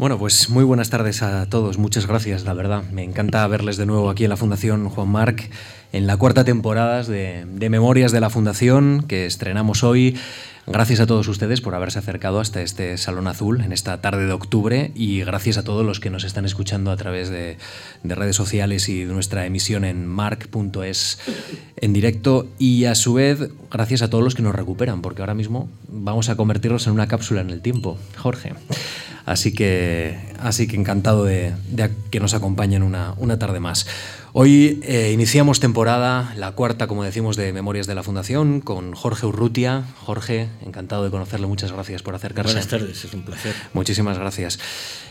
Bueno, pues muy buenas tardes a todos. Muchas gracias, la verdad. Me encanta verles de nuevo aquí en la Fundación Juan Marc, en la cuarta temporada de, Memorias de la Fundación que estrenamos hoy. Gracias a todos ustedes por haberse acercado hasta este Salón Azul en esta tarde de octubre y gracias a todos los que nos están escuchando a través de, de redes sociales y de nuestra emisión en marc.es en directo y a su vez gracias a todos los que nos recuperan porque ahora mismo vamos a convertirnos en una cápsula en el tiempo. Jorge. Así que, así que encantado de, de que nos acompañen una, una tarde más. Hoy eh, iniciamos temporada, la cuarta, como decimos, de Memorias de la Fundación, con Jorge Urrutia. Jorge, encantado de conocerle, muchas gracias por acercarse. Buenas tardes, es un placer. Muchísimas gracias.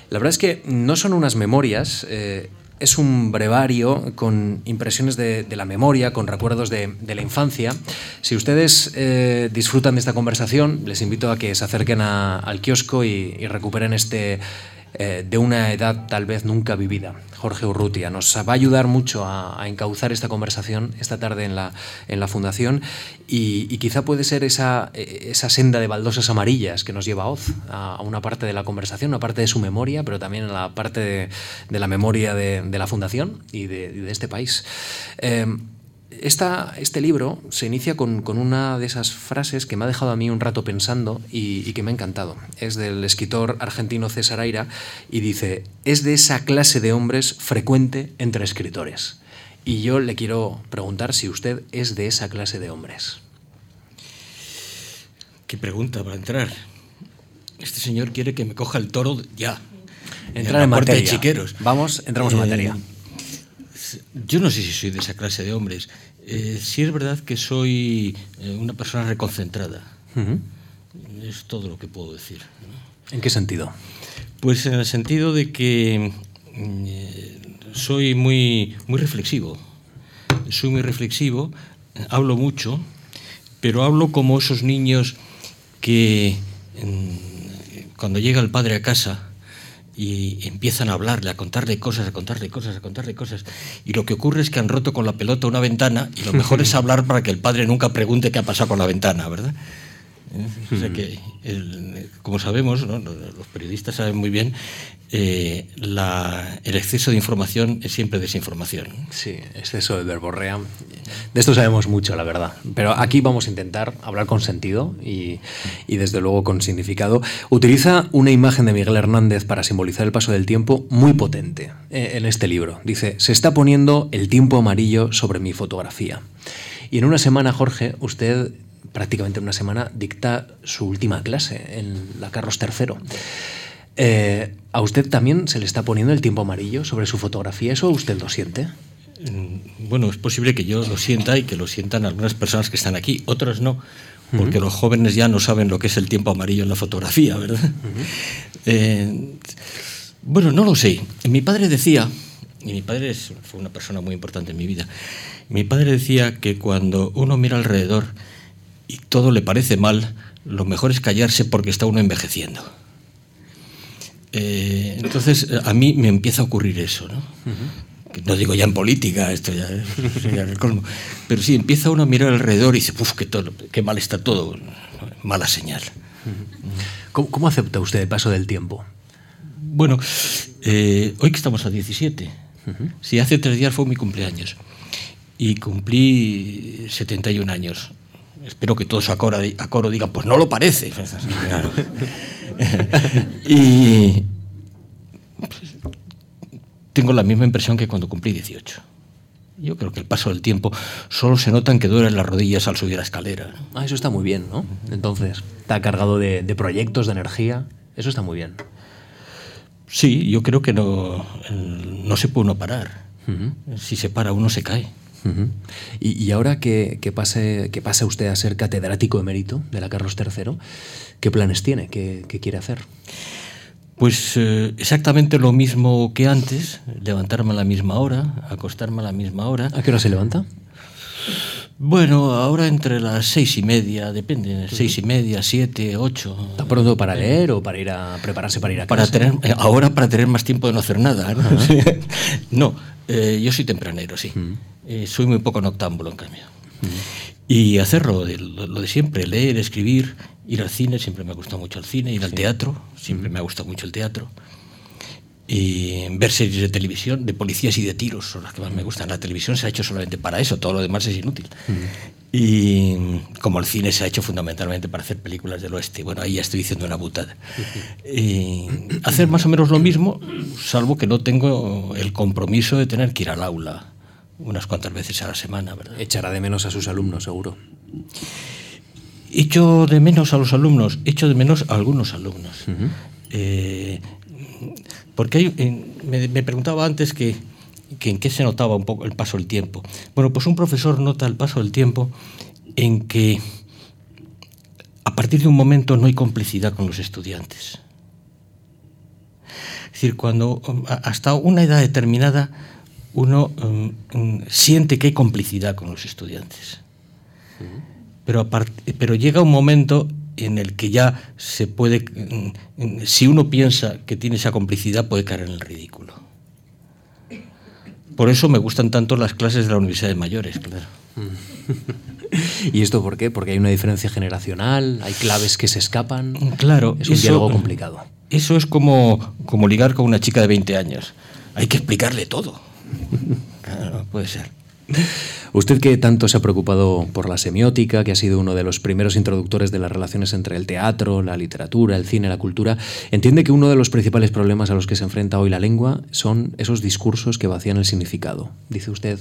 La verdad es que no son unas memorias, eh, es un brevario con impresiones de, de la memoria, con recuerdos de, de la infancia. Si ustedes eh, disfrutan de esta conversación, les invito a que se acerquen a, al kiosco y, y recuperen este eh, de una edad tal vez nunca vivida. Jorge Urrutia nos va a ayudar mucho a, encauzar esta conversación esta tarde en la, en la Fundación y, quizá puede ser esa, esa senda de baldosas amarillas que nos lleva a Oz a, una parte de la conversación, una parte de su memoria, pero también a la parte de, la memoria de, la Fundación y de, de este país. Eh, esta, este libro se inicia con, con, una de esas frases que me ha dejado a mí un rato pensando y, y, que me ha encantado. Es del escritor argentino César Aira y dice, es de esa clase de hombres frecuente entre escritores. Y yo le quiero preguntar si usted es de esa clase de hombres. ¿Qué pregunta para entrar? Este señor quiere que me coja el toro ya. Entrar en, en materia. De chiqueros. Vamos, entramos eh, en materia. Yo no sé si soy de esa clase de hombres. Eh, sí es verdad que soy eh, una persona reconcentrada. Uh -huh. Es todo lo que puedo decir. ¿no? ¿En qué sentido? Pues en el sentido de que eh, soy muy, muy reflexivo. Soy muy reflexivo, hablo mucho, pero hablo como esos niños que cuando llega el padre a casa y empiezan a hablarle, a contarle cosas, a contarle cosas, a contarle cosas. Y lo que ocurre es que han roto con la pelota una ventana y lo mejor es hablar para que el padre nunca pregunte qué ha pasado con la ventana, ¿verdad? ¿Eh? O sea que, el, como sabemos, ¿no? los periodistas saben muy bien, eh, la, el exceso de información es siempre desinformación. Sí, exceso de verborrea. De esto sabemos mucho, la verdad. Pero aquí vamos a intentar hablar con sentido y, y, desde luego con significado. Utiliza una imagen de Miguel Hernández para simbolizar el paso del tiempo muy potente eh, en este libro. Dice, se está poniendo el tiempo amarillo sobre mi fotografía. Y en una semana, Jorge, usted prácticamente una semana, dicta su última clase en la Carlos III. Eh, ¿A usted también se le está poniendo el tiempo amarillo sobre su fotografía? ¿Eso usted lo siente? Mm, bueno, es posible que yo lo sienta y que lo sientan algunas personas que están aquí, otras no, porque uh -huh. los jóvenes ya no saben lo que es el tiempo amarillo en la fotografía, ¿verdad? Uh -huh. eh, bueno, no lo sé. Mi padre decía, y mi padre es, fue una persona muy importante en mi vida, mi padre decía que cuando uno mira alrededor, y todo le parece mal, lo mejor es callarse porque está uno envejeciendo. Eh, entonces, a mí me empieza a ocurrir eso, ¿no? Uh -huh. No digo ya en política, esto ya el colmo, pero sí, empieza uno a mirar alrededor y dice, ¡puf, qué, qué mal está todo! Mala señal. Uh -huh. ¿Cómo, ¿Cómo, acepta usted el paso del tiempo? Bueno, eh, hoy que estamos a 17, uh -huh. sí, hace tres días fue mi cumpleaños y cumplí 71 años espero que todos a coro, a coro digan, pues no lo parece. Claro. y pues, tengo la misma impresión que cuando cumplí 18. Yo creo que el paso del tiempo solo se nota en que duelen las rodillas al subir la escalera. Ah, eso está muy bien, ¿no? Entonces, está cargado de, de proyectos, de energía. Eso está muy bien. Sí, yo creo que no, no se puede uno parar. Uh -huh. Si se para, uno se cae. Uh -huh. y, y, ahora que, que, pase, que pase usted a ser catedrático emérito de la Carlos III, ¿qué planes tiene? ¿Qué, qué quiere hacer? Pues eh, exactamente lo mismo que antes, levantarme a la misma hora, acostarme a la misma hora. ¿A qué hora se levanta? Bueno, ahora entre las seis y media, depende, seis y media, siete, ocho. ¿Está pronto para leer o para ir a prepararse para ir a para casa? Tener, eh, ahora para tener más tiempo de no hacer nada. No, no eh, yo soy tempranero, sí. Uh -huh. Eh, soy muy poco noctámbulo, en cambio. Uh -huh. Y hacer lo de, lo de, siempre, leer, escribir, ir al cine, siempre me ha gustado mucho el cine, ir sí. al teatro, siempre uh -huh. me ha gustado mucho el teatro. y ver series de televisión de policías y de tiros, son las que más me gustan. La televisión se ha hecho solamente para eso, todo lo demás es inútil. Y como el cine se ha hecho fundamentalmente para hacer películas del oeste, bueno, ahí ya estoy diciendo una butada. Y hacer más o menos lo mismo, salvo que no tengo el compromiso de tener que ir al aula unas cuantas veces a la semana, ¿verdad? Echará de menos a sus alumnos, seguro. Echo de menos a los alumnos, echo de menos a algunos alumnos. eh, porque hay, me, me, preguntaba antes que, que, en qué se notaba un poco el paso del tiempo. Bueno, pues un profesor nota el paso del tiempo en que a partir de un momento no hay complicidad con los estudiantes. Es decir, cuando hasta una edad determinada uno um, siente que hay complicidad con los estudiantes. Pero, pero llega un momento en el que ya se puede, si uno piensa que tiene esa complicidad, puede caer en el ridículo. Por eso me gustan tanto las clases de la Universidad de Mayores, claro. ¿Y esto por qué? Porque hay una diferencia generacional, hay claves que se escapan. Claro. Es un eso, diálogo complicado. Eso es como, como ligar con una chica de 20 años. Hay que explicarle todo. Claro, puede ser. Usted que tanto se ha preocupado por la semiótica, que ha sido uno de los primeros introductores de las relaciones entre el teatro, la literatura, el cine, la cultura, entiende que uno de los principales problemas a los que se enfrenta hoy la lengua son esos discursos que vacían el significado. Dice usted,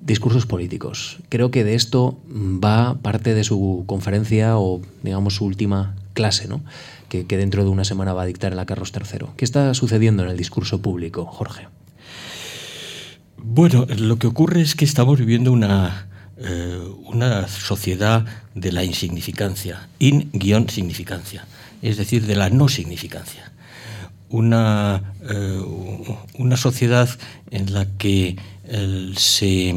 discursos políticos. Creo que de esto va parte de su conferencia o, digamos, su última clase, ¿no? que, que dentro de una semana va a dictar en la Carlos III. ¿Qué está sucediendo en el discurso público, Jorge? Bueno, lo que ocurre es que estamos viviendo una, eh, una sociedad de la insignificancia, in-significancia, es decir, de la no significancia. Una, eh, una sociedad en la que se,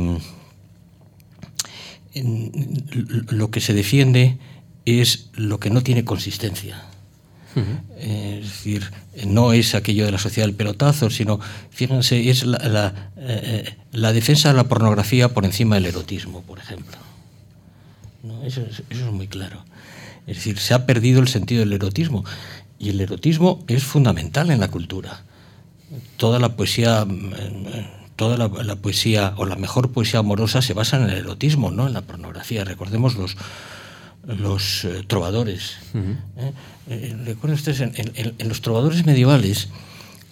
lo que se defiende es lo que no tiene consistencia. -huh. Es decir, no es aquello de la sociedad del pelotazo, sino, fíjense, es la, la, eh, la defensa de la pornografía por encima del erotismo, por ejemplo. ¿No? Eso, es, muy claro. Es decir, se ha perdido el sentido del erotismo. Y el erotismo es fundamental en la cultura. Toda la poesía, toda la, la, poesía o la mejor poesía amorosa se basa en el erotismo, no en la pornografía. Recordemos los, los eh, trovadores. Uh -huh. ¿eh? Eh, recuerden ustedes, en, en, en, los trovadores medievales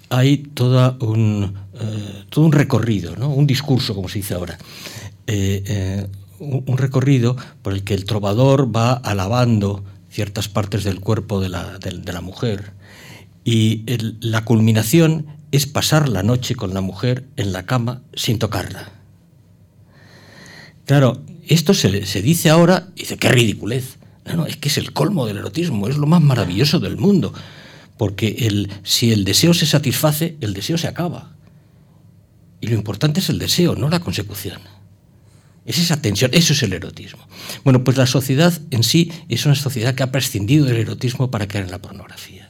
hay toda un, todo un recorrido, ¿no? un discurso, como se dice ahora. Un, un, recorrido por el que el trovador va alabando ciertas partes del cuerpo de la, de, de la mujer. Y el, la culminación es pasar la noche con la mujer en la cama sin tocarla. Claro, esto se, se dice ahora y dice, qué ridiculez. No, no, es que es el colmo del erotismo, es lo más maravilloso del mundo. Porque el, si el deseo se satisface, el deseo se acaba. Y lo importante es el deseo, no la consecución. Es esa tensión, eso es el erotismo. Bueno, pues la sociedad en sí es una sociedad que ha prescindido del erotismo para caer en la pornografía.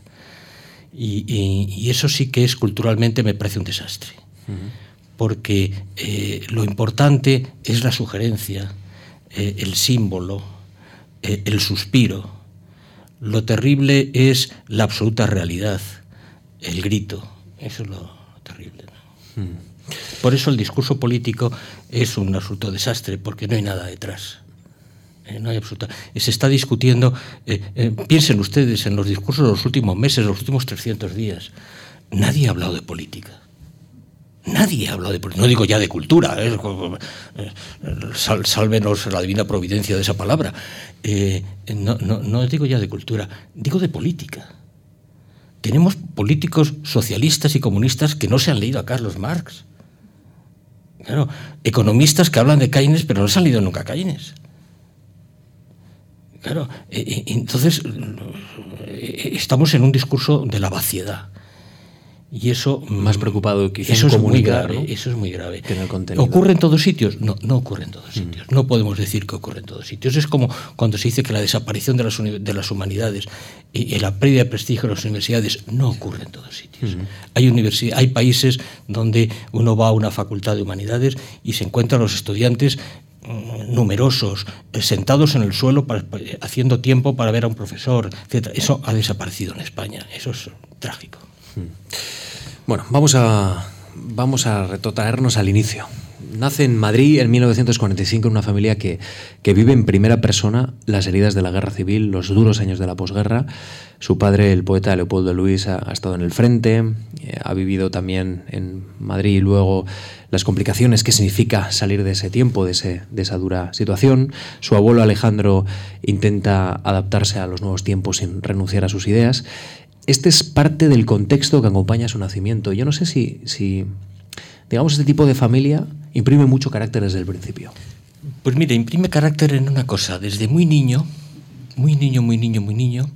Y, y, y eso sí que es culturalmente, me parece un desastre. Uh -huh. Porque eh, lo importante es la sugerencia, eh, el símbolo, eh, el suspiro. Lo terrible es la absoluta realidad, el grito. Eso es lo terrible. ¿no? Mm. Por eso el discurso político es un absoluto desastre, porque no hay nada detrás. Eh, no hay absoluta. Se está discutiendo, eh, eh, piensen ustedes en los discursos de los últimos meses, de los últimos 300 días. Nadie ha hablado de política. Nadie ha hablado de política. No digo ya de cultura, ¿eh? Sálvenos la divina providencia de esa palabra. Eh, no, no, no digo ya de cultura, digo de política. Tenemos políticos socialistas y comunistas que no se han leído a Carlos Marx. Claro, economistas que hablan de Keynes, pero no se han leído nunca a Keynes. Claro, eh, entonces eh, estamos en un discurso de la vaciedad. Y eso más preocupado que eso es muy grave, ¿no? eso es muy grave. ¿Ocurre en todos sitios? No, no ocurre en todos sitios. Mm. No podemos decir que ocurre en todos sitios. Es como cuando se dice que la desaparición de las, de las humanidades y, la pérdida de prestigio de las universidades no ocurre en todos sitios. Mm. Hay, universidad, hay países donde uno va a una facultad de humanidades y se encuentran los estudiantes mm, numerosos, eh, sentados en el suelo para, haciendo tiempo para ver a un profesor, etc. Eso ha desaparecido en España. Eso es trágico. Mm. Bueno, vamos a, vamos a retrotraernos al inicio. Nace en Madrid en 1945 en una familia que, que, vive en primera persona las heridas de la guerra civil, los duros años de la posguerra. Su padre, el poeta Leopoldo Luis, ha, ha estado en el frente, eh, ha vivido también en Madrid y luego las complicaciones que significa salir de ese tiempo, de, ese, de esa dura situación. Su abuelo Alejandro intenta adaptarse a los nuevos tiempos sin renunciar a sus ideas este es parte del contexto que acompaña su nacimiento. Yo no sé si, si, digamos, este tipo de familia imprime mucho carácter desde el principio. Pues mire, imprime carácter en una cosa. Desde muy niño, muy niño, muy niño, muy niño,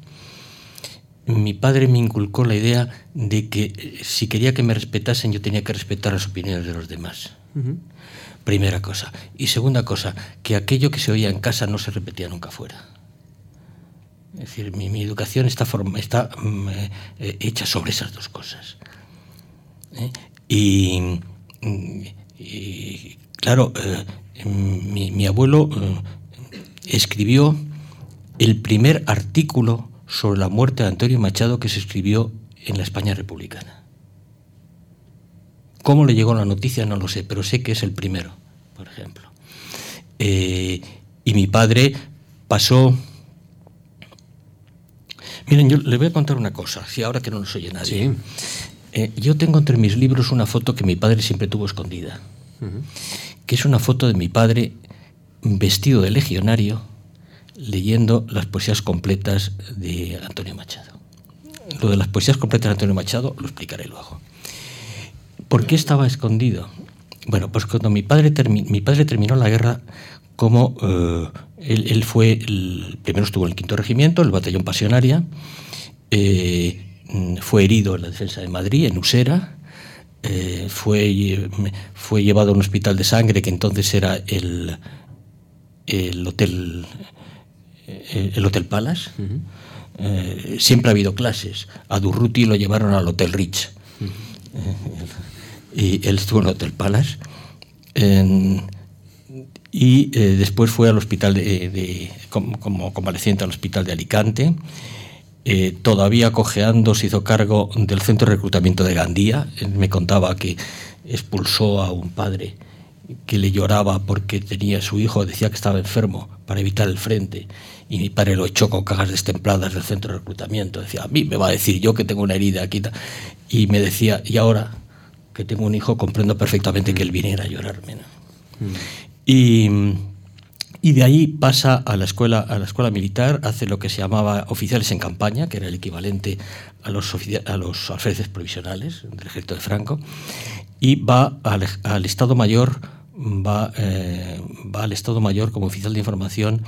mi padre me inculcó la idea de que si quería que me respetasen, yo tenía que respetar las opiniones de los demás. Uh -huh. Primera cosa. Y segunda cosa, que aquello que se oía en casa no se repetía nunca fuera. Es decir, mi, mi educación está, forma, está mm, eh, hecha sobre esas dos cosas. ¿eh? Y, claro, eh, mi, mi, abuelo escribió el primer artículo sobre la muerte de Antonio Machado que se escribió en la España republicana. ¿Cómo le llegó la noticia? No lo sé, pero sé que es el primero, por ejemplo. Y mi padre pasó Miren, yo le voy a contar una cosa, si ahora que no nos oye nadie. Sí. Eh, yo tengo entre mis libros una foto que mi padre siempre tuvo escondida, uh -huh. que es una foto de mi padre vestido de legionario leyendo las poesías completas de Antonio Machado. Lo de las poesías completas de Antonio Machado lo explicaré luego. ¿Por qué estaba escondido? Bueno, pues cuando mi padre, mi padre terminó la guerra como eh, él, él, fue, el, primero estuvo en el quinto regimiento, el batallón pasionaria, eh, fue herido en la defensa de Madrid, en Usera, eh, fue, fue llevado a un hospital de sangre que entonces era el, el hotel el Hotel Palace. Uh -huh. eh, siempre ha habido clases. A Durruti lo llevaron al Hotel Rich. Uh -huh. y él estuvo en el Hotel Palace. En, y eh, después fue al hospital de, como, como, convaleciente al hospital de Alicante. Eh, todavía cojeando se hizo cargo del centro de reclutamiento de Gandía. Él me contaba que expulsó a un padre que le lloraba porque tenía su hijo, decía que estaba enfermo para evitar el frente. Y mi padre lo echó con cajas destempladas del centro de reclutamiento. Decía, a mí me va a decir yo que tengo una herida aquí. Y me decía, y ahora que tengo un hijo, comprendo perfectamente que él viniera a llorarme. ¿no? Mm. Y, y, de ahí pasa a la, escuela, a la escuela militar, hace lo que se llamaba oficiales en campaña, que era el equivalente a los, a los alféreces provisionales del ejército de Franco, y va al, al Estado Mayor, va, eh, va al Estado Mayor como oficial de información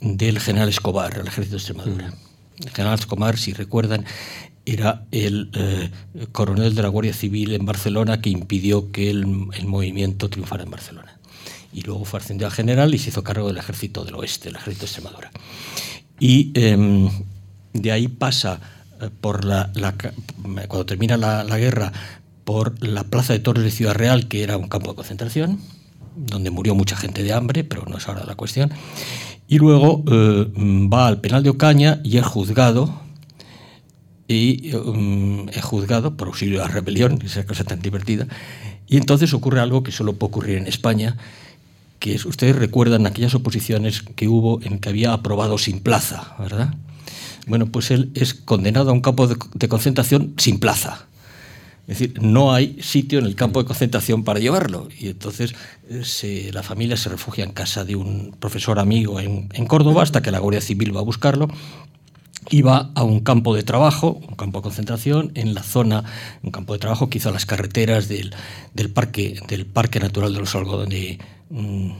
del general Escobar, el ejército de Extremadura. El general Escobar, si recuerdan, era el eh, coronel de la Guardia Civil en Barcelona que impidió que el, el movimiento triunfara en Barcelona y luego fue ascendido a general y se hizo cargo del ejército del oeste, el ejército de Extremadura. Y eh, de ahí pasa eh, por la, la, cuando termina la, la, guerra, por la plaza de Torres de Ciudad Real, que era un campo de concentración, donde murió mucha gente de hambre, pero no es ahora la cuestión. Y luego eh, va al penal de Ocaña y es juzgado y um, es juzgado por auxilio de la rebelión, esa cosa tan divertida. Y entonces ocurre algo que solo puede ocurrir en España, que ustedes recuerdan aquellas oposiciones que hubo en que había aprobado sin plaza, ¿verdad? Bueno, pues él es condenado a un campo de, de concentración sin plaza. Es decir, no hay sitio en el campo de concentración para llevarlo. Y entonces eh, se, la familia se refugia en casa de un profesor amigo en, en Córdoba hasta que la Guardia Civil va a buscarlo y va a un campo de trabajo, un campo de concentración, en la zona, un campo de trabajo que hizo las carreteras del, del, parque, del Parque Natural de los Algodones. Mmm,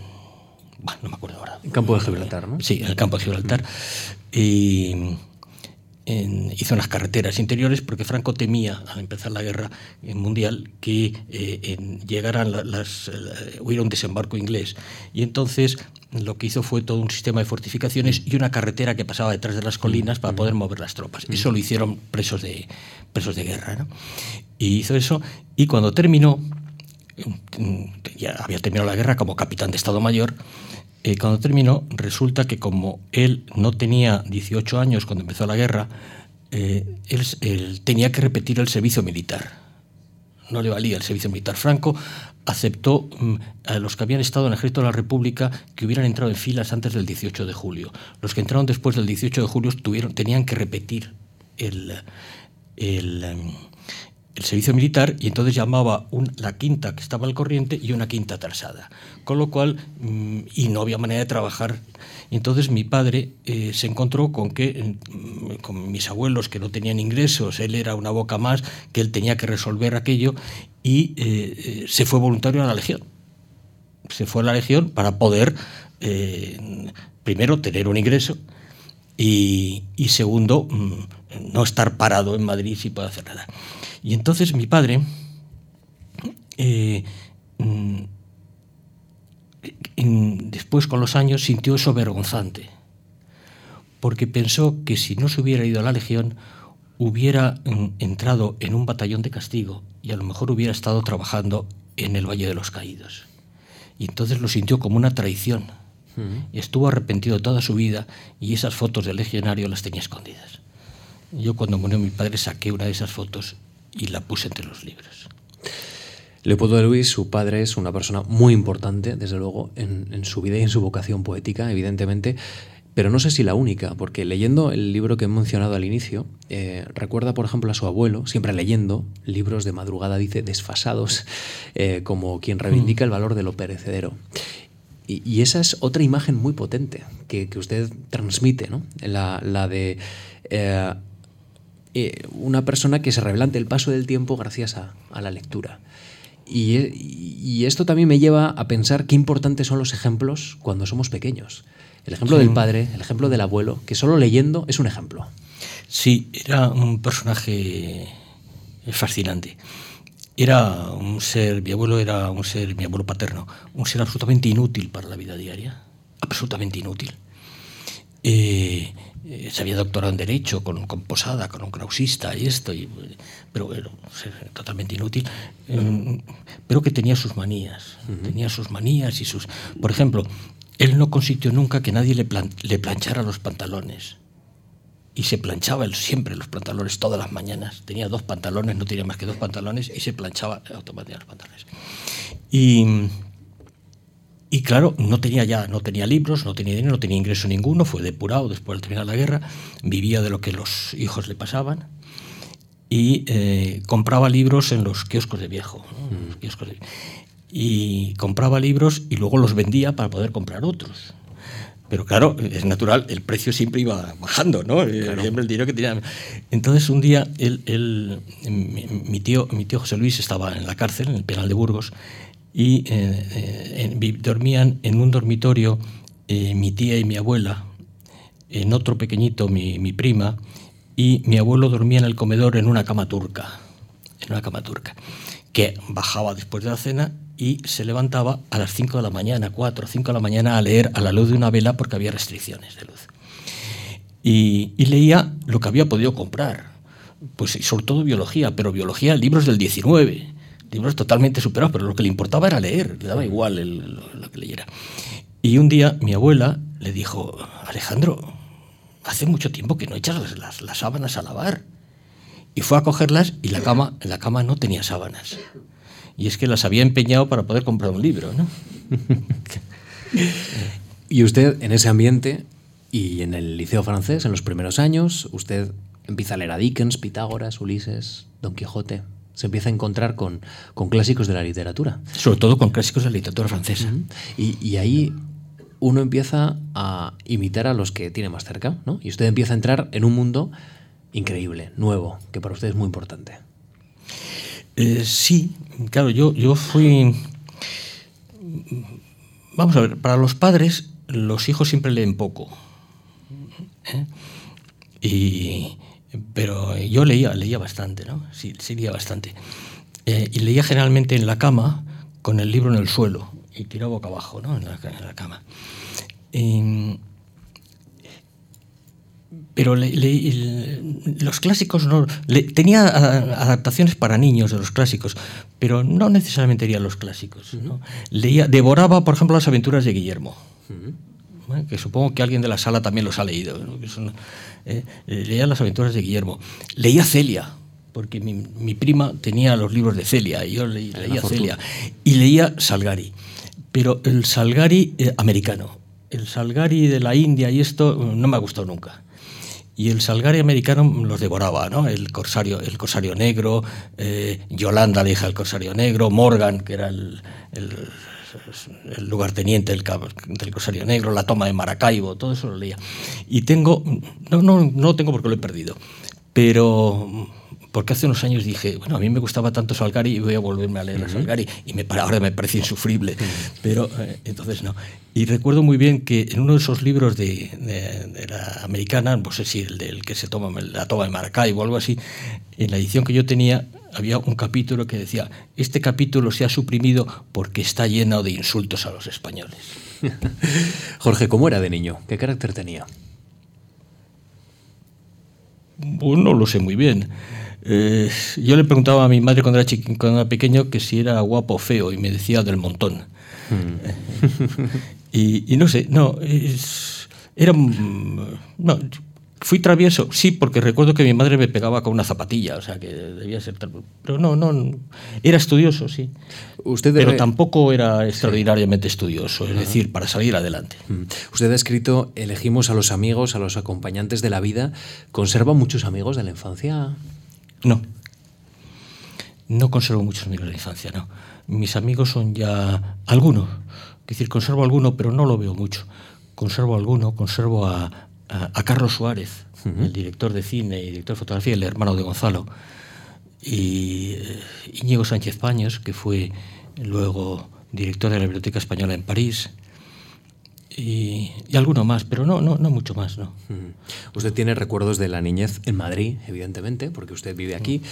bueno, no me acuerdo ahora. El campo de Gibraltar, ¿no? Sí, el campo de Gibraltar. Mm. Y en, hizo las carreteras interiores porque Franco temía, al empezar la guerra mundial, que eh, en, llegaran las, las, hubiera un desembarco inglés. Y entonces lo que hizo fue todo un sistema de fortificaciones y una carretera que pasaba detrás de las colinas para poder mover las tropas. Eso lo hicieron presos de, presos de guerra. ¿no? Y hizo eso, y cuando terminó, ya había terminado la guerra como capitán de Estado Mayor, eh, cuando terminó, resulta que como él no tenía 18 años cuando empezó la guerra, eh, él, tenía que repetir el servicio militar. no le valía el servicio militar. Franco aceptó mm, a los que habían estado en el ejército de la República que hubieran entrado en filas antes del 18 de julio. Los que entraron después del 18 de julio tuvieron, tenían que repetir el, el, em, el servicio militar y entonces llamaba la quinta que estaba al corriente y una quinta atrasada. Con lo cual, mm, y no había manera de trabajar. Entonces mi padre eh, se encontró con que, mm, con mis abuelos que no tenían ingresos, él era una boca más, que él tenía que resolver aquello y eh, eh, se fue voluntario a la Legión. Se fue a la Legión para poder, primero, tener un ingreso y, segundo, mm, no estar parado en Madrid sin poder hacer nada. Y entonces mi padre eh, mm, después con los años sintió eso vergonzante, porque pensó que si no se hubiera ido a la Legión, hubiera mm, entrado en un batallón de castigo y a lo mejor hubiera estado trabajando en el Valle de los Caídos. Y entonces lo sintió como una traición. Estuvo arrepentido toda su vida y esas fotos del legionario las tenía escondidas. Yo cuando murió mi padre saqué una de esas fotos y la puse entre los libros. Leopoldo de Luis, su padre, es una persona muy importante, desde luego, en, su vida y en su vocación poética, evidentemente, pero no sé si la única, porque leyendo el libro que he mencionado al inicio, eh, recuerda, por ejemplo, a su abuelo, siempre leyendo libros de madrugada, dice, desfasados, eh, como quien reivindica el valor de lo perecedero. Y, esa es otra imagen muy potente que, usted transmite, ¿no? La, de... Eh, eh, una persona que se revela ante el paso del tiempo gracias a, la lectura. Y, esto también me lleva a pensar qué importantes son los ejemplos cuando somos pequeños. El ejemplo del padre, el ejemplo del abuelo, que solo leyendo es un ejemplo. Sí, era un personaje fascinante. Era un ser, mi abuelo era un ser, mi abuelo paterno, un ser absolutamente inútil para la vida diaria, absolutamente inútil. Eh, eh, se había doctorado en Derecho con, con, Posada, con un krausista y esto, y, pero bueno, totalmente inútil, eh, pero que tenía sus manías, tenía sus manías y sus... Por ejemplo, él no consintió nunca que nadie le, le planchara los pantalones. Y se planchaba él siempre los pantalones todas las mañanas. Tenía dos pantalones, no tenía más que dos pantalones, y se planchaba automáticamente los pantalones. Y y claro, no tenía ya, no tenía libros, no tenía dinero, no tenía ingreso ninguno, fue depurado después de terminar la guerra, vivía de lo que los hijos le pasaban y eh, compraba libros en los kioscos de viejo. Mm. y compraba libros y luego los vendía para poder comprar otros. Pero claro, es natural, el precio siempre iba bajando, ¿no? Eh, siempre el dinero que tenía. Entonces un día él, mi, tío, mi tío José Luis estaba en la cárcel, en el penal de Burgos, y eh, eh, dormían en un dormitorio eh, mi tía y mi abuela, en otro pequeñito mi, mi, prima, y mi abuelo dormía en el comedor en una cama turca, en una cama turca, que bajaba después de la cena y se levantaba a las 5 de la mañana, 4 o 5 de la mañana, a leer a la luz de una vela porque había restricciones de luz. Y, leía lo que había podido comprar, pues sobre todo biología, pero biología, libros del 19 libros totalmente superados, pero lo que le importaba era leer, le daba igual lo que leyera. Y un día mi abuela le dijo, Alejandro, hace mucho tiempo que no echas las, las, sábanas a lavar. Y fue a cogerlas y la cama, la cama no tenía sábanas. Y es que las había empeñado para poder comprar un libro. ¿no? y usted en ese ambiente y en el liceo francés, en los primeros años, usted empieza a leer a Dickens, Pitágoras, Ulises, Don Quijote se empieza a encontrar con, con, clásicos de la literatura. Sobre todo con clásicos de la literatura francesa. y, y, ahí uno empieza a imitar a los que tiene más cerca, ¿no? Y usted empieza a entrar en un mundo increíble, nuevo, que para usted es muy importante. Eh, sí, claro, yo, yo fui... Vamos a ver, para los padres los hijos siempre leen poco. ¿eh? Y, pero yo leía, leía bastante, ¿no? Sí, leía bastante. Eh, y leía generalmente en la cama, con el libro en el suelo, y tiraba boca abajo, ¿no? En la, cama. Pero los clásicos no. tenía adaptaciones para niños de los clásicos, pero no necesariamente leía los clásicos. ¿no? Leía, devoraba, por ejemplo, las aventuras de Guillermo que supongo que alguien de la sala también los ha leído. ¿no? Eh, leía las aventuras de Guillermo. Leía Celia. porque mi, prima tenía los libros de Celia, y yo leía Celia, y leía Salgari, pero el Salgari eh, americano, el Salgari de la India y esto no me ha gustado nunca. Y el Salgari americano los devoraba, ¿no? El corsario, el corsario negro, eh, Yolanda, la hija del corsario negro, Morgan, que era el, el lugarteniente del, del, Corsario Negro, la toma de Maracaibo, todo eso lo leía. Y tengo, no, no, no lo tengo porque lo he perdido, pero porque hace unos años dije, bueno, a mí me gustaba tanto Salgari y voy a volverme a leer a Salgari, y me, ahora me parece insufrible, pero eh, entonces no. Y recuerdo muy bien que en uno de esos libros de, de, la americana, no sé si el del que se toma la toma de Maracaibo o algo así, en la edición que yo tenía había un capítulo que decía, este capítulo se ha suprimido porque está lleno de insultos a los españoles. Jorge, ¿cómo era de niño? ¿Qué carácter tenía? Bueno, no lo sé muy bien. Eh, yo le preguntaba a mi madre cuando era, cuando era pequeño que si era guapo o feo y me decía del montón. Y, no sé, no, era... No, fui travieso, sí, porque recuerdo que mi madre me pegaba con una zapatilla, o sea que debía ser... Pero no, no, era estudioso, sí. Usted Pero tampoco era extraordinariamente estudioso, es decir, para salir adelante. Hmm. Usted ha escrito, elegimos a los amigos, a los acompañantes de la vida. ¿Conserva muchos amigos de la infancia? No. No conservo muchos amigos de la infancia, no. Mis amigos son ya algunos. Es decir, conservo alguno, pero no lo veo mucho. Conservo alguno, conservo a, Carlos Suárez, el director de cine y director de fotografía, el hermano de Gonzalo, y eh, Íñigo Sánchez Paños, que fue luego director de la Biblioteca Española en París, y, alguno más, pero no, no, no mucho más. ¿no? Usted tiene recuerdos de la niñez en Madrid, evidentemente, porque usted vive aquí,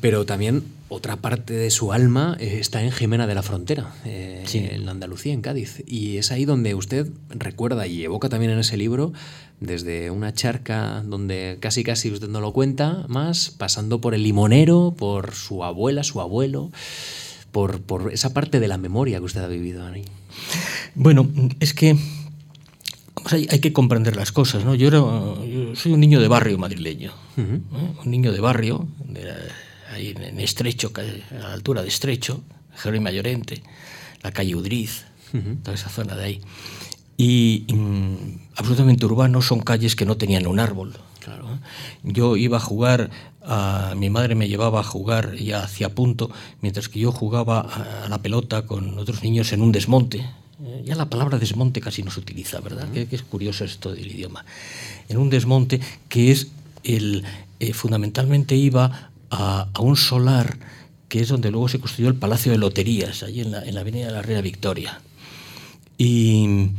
pero también otra parte de su alma eh, está en Jimena de la Frontera, eh, en Andalucía, en Cádiz. Y es ahí donde usted recuerda y evoca también en ese libro, desde una charca donde casi casi usted no lo cuenta más, pasando por el limonero, por su abuela, su abuelo, por, por esa parte de la memoria que usted ha vivido ahí. Bueno, es que hay, que comprender las cosas. ¿no? Yo, era, soy un niño de barrio madrileño, un niño de barrio, ahí en Estrecho, a la altura de Estrecho, Jerónimo Mayorente, la calle Udriz, toda esa zona de ahí. Y mm, absolutamente urbano son calles que no tenían un árbol. Yo iba a jugar, a, mi madre me llevaba a jugar ya hacia punto, mientras que yo jugaba a la pelota con otros niños en un desmonte, eh, ya la palabra desmonte casi no se utiliza, ¿verdad? Que, es curioso esto del idioma. En un desmonte que es el, eh, fundamentalmente iba a, un solar que es donde luego se construyó el Palacio de Loterías, allí en la, en la Avenida de la Reina Victoria. Y,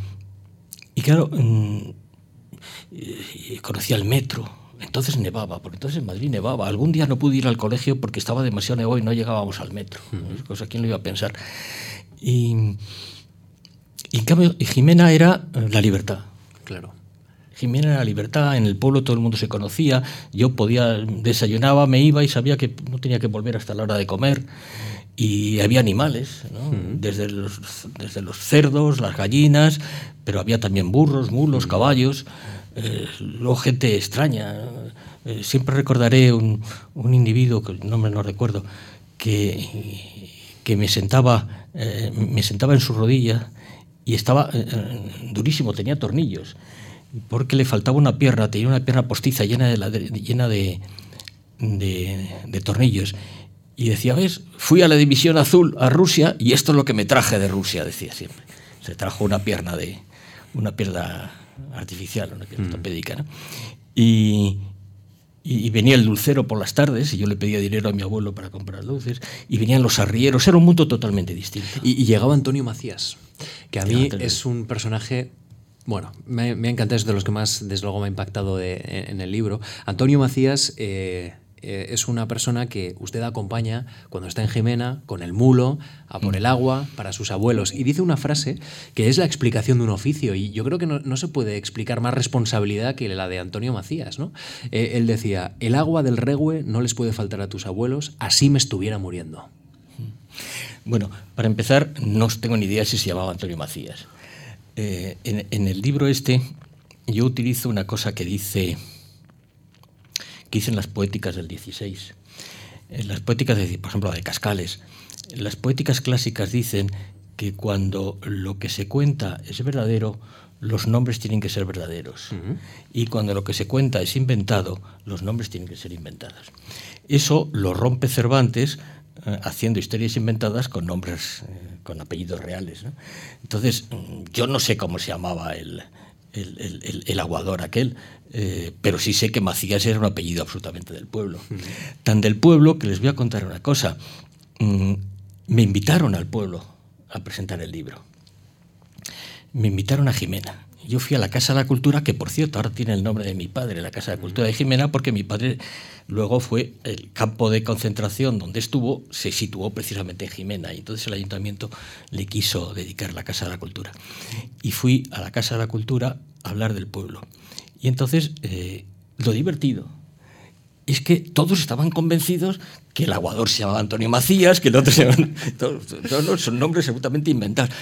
y claro, mm, conocía el metro, entonces nevaba, porque entonces en Madrid nevaba. Algún día no pude ir al colegio porque estaba demasiado nevado y no llegábamos al metro. Cosa, ¿quién lo iba a pensar? Y, y en cambio, Jimena era eh, la libertad. Claro. Jimena era la libertad, en el pueblo todo el mundo se conocía, yo podía, desayunaba, me iba y sabía que no tenía que volver hasta la hora de comer. Y había animales, desde, los, desde los cerdos, las gallinas, pero había también burros, mulos, caballos, eh, luego gente extraña. Eh, siempre recordaré un, un, individuo, que no me lo recuerdo, que, que me, sentaba, me sentaba en su rodilla y estaba eh, eh, durísimo, tenía tornillos, porque le faltaba una pierna, tenía una pierna postiza llena de, llena de, de, tornillos. Y decía, ves, fui a la División Azul, a Rusia, y esto es lo que me traje de Rusia, decía siempre. Se trajo una pierna de una pierna artificial, una pierna mm. ortopédica. ¿no? Y, y, venía el dulcero por las tardes, y yo le pedía dinero a mi abuelo para comprar dulces, y venían los arrieros, era un mundo totalmente distinto. Y, y llegaba Antonio Macías que a mí es un personaje bueno, me, me, ha encantado, es de los que más, desde luego, me ha impactado en, el libro. Antonio Macías eh, eh, es una persona que usted acompaña cuando está en Jimena con el mulo a por el agua para sus abuelos. Y dice una frase que es la explicación de un oficio. Y yo creo que no, se puede explicar más responsabilidad que la de Antonio Macías. ¿no? Eh, él decía: El agua del regue no les puede faltar a tus abuelos, así me estuviera muriendo. Bueno, para empezar, no tengo ni idea si se llamaba Antonio Macías. Eh, en, el libro este yo utilizo una cosa que dice que dicen las poéticas del 16, En las poéticas, por ejemplo, la de Cascales, las poéticas clásicas dicen que cuando lo que se cuenta es verdadero, los nombres tienen que ser verdaderos. Y cuando lo que se cuenta es inventado, los nombres tienen que ser inventados. Eso lo rompe Cervantes eh, haciendo historias inventadas con nombres, eh, con apellidos reales. Entonces, mm, yo no sé cómo se llamaba el, el, aguador aquel, eh, pero sí sé que Macías era un apellido absolutamente del pueblo. Tan del pueblo que les voy a contar una cosa. Mm, me invitaron al pueblo a presentar el libro. Me invitaron a Jimena. Yo fui a la Casa de la Cultura, que por cierto ahora tiene el nombre de mi padre, la Casa de la Cultura de Jimena, porque mi padre luego fue el campo de concentración donde estuvo, se situó precisamente en Jimena, y entonces el ayuntamiento le quiso dedicar la Casa de la Cultura. Y fui a la Casa de la Cultura a hablar del pueblo. Y entonces, eh, lo divertido es que todos estaban convencidos que el aguador se llamaba Antonio Macías, que el otro se llamaba... Todos, son nombres absolutamente inventados.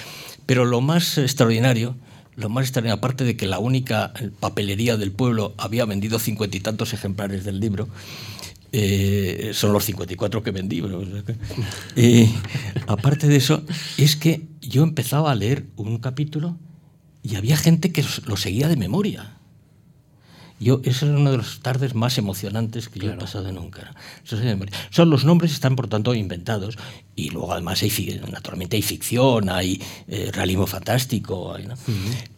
Pero lo más extraordinario lo más extraño, aparte de que la única papelería del pueblo había vendido cincuenta y tantos ejemplares del libro, eh, son los 54 que vendí. y aparte de eso, es que yo empezaba a leer un capítulo y había gente que lo seguía de memoria. Yo, esa es una de las tardes más emocionantes que yo he pasado nunca. Son los nombres están, por tanto, inventados. Y luego, además, hay, naturalmente hay ficción, hay eh, realismo fantástico.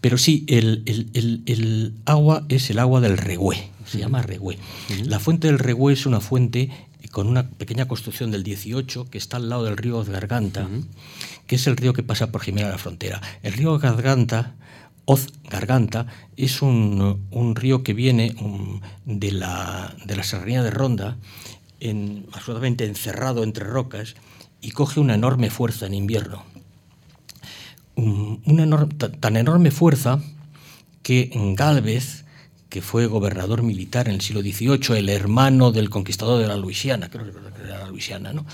Pero sí, el, el, el, agua es el agua del Regüé. Se llama Regüé. La fuente del Regüé es una fuente con una pequeña construcción del 18 que está al lado del río Garganta, que es el río que pasa por Jimena de la Frontera. El río Garganta Oz Garganta es un, río que viene um, de, la, de la serranía de Ronda, en, absolutamente encerrado entre rocas, y coge una enorme fuerza en invierno. una tan enorme fuerza que Galvez, que fue gobernador militar en el siglo XVIII, el hermano del conquistador de la Luisiana, creo que era la Luisiana, ¿no?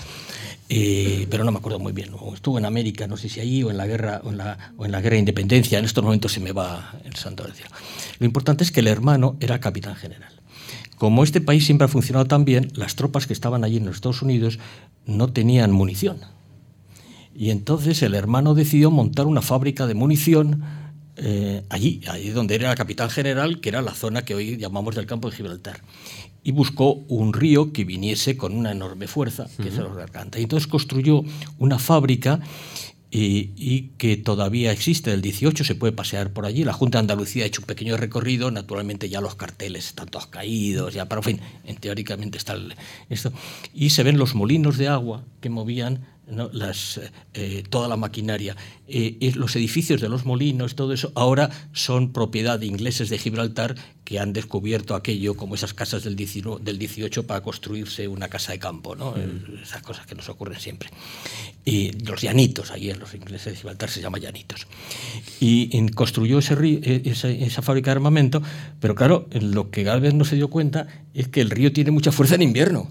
Eh, pero no me acuerdo muy bien. Estuvo en América, no sé si allí o en la guerra o en la, o en la guerra de independencia. En estos momentos se me va el santo del cielo. Lo importante es que el hermano era capitán general. Como este país siempre ha funcionado tan bien, las tropas que estaban allí en los Estados Unidos no tenían munición. Y entonces el hermano decidió montar una fábrica de munición eh, allí, allí donde era el capitán general, que era la zona que hoy llamamos del campo de Gibraltar y buscó un río que viniese con una enorme fuerza, que es el Garganta. Y entonces construyó una fábrica y, que todavía existe, del 18 se puede pasear por allí. La Junta de Andalucía ha hecho un pequeño recorrido, naturalmente ya los carteles están todos caídos, ya, pero en fin, en, teóricamente está esto. Y se ven los molinos de agua que movían las, eh, toda la maquinaria. Eh, los edificios de los molinos, todo eso, ahora son propiedad de ingleses de Gibraltar que han descubierto aquello como esas casas del, 18 para construirse una casa de campo, ¿no? Mm. esas cosas que nos ocurren siempre. Y los llanitos, ahí en los ingleses de Gibraltar se llama llanitos. Y, construyó ese e, esa, esa, fábrica de armamento, pero claro, lo que Galvez no se dio cuenta es que el río tiene mucha fuerza en invierno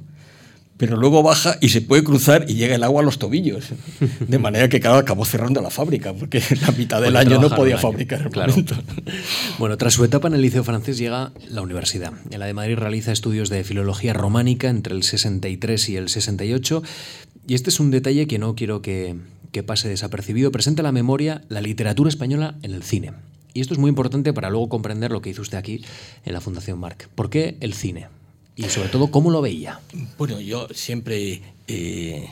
pero luego baja y se puede cruzar y llega el agua a los tobillos. De manera que acabó cerrando la fábrica, porque la mitad del año no podía fabricar claro. Bueno, tras su etapa en el Liceo francés llega la universidad. En la de Madrid realiza estudios de filología románica entre el 63 y el 68. Y este es un detalle que no quiero que, que pase desapercibido. Presenta la memoria la literatura española en el cine. Y esto es muy importante para luego comprender lo que hizo usted aquí en la Fundación Marc. ¿Por qué el cine? Y sobre todo cómo lo veía. Bueno, yo siempre... Eh,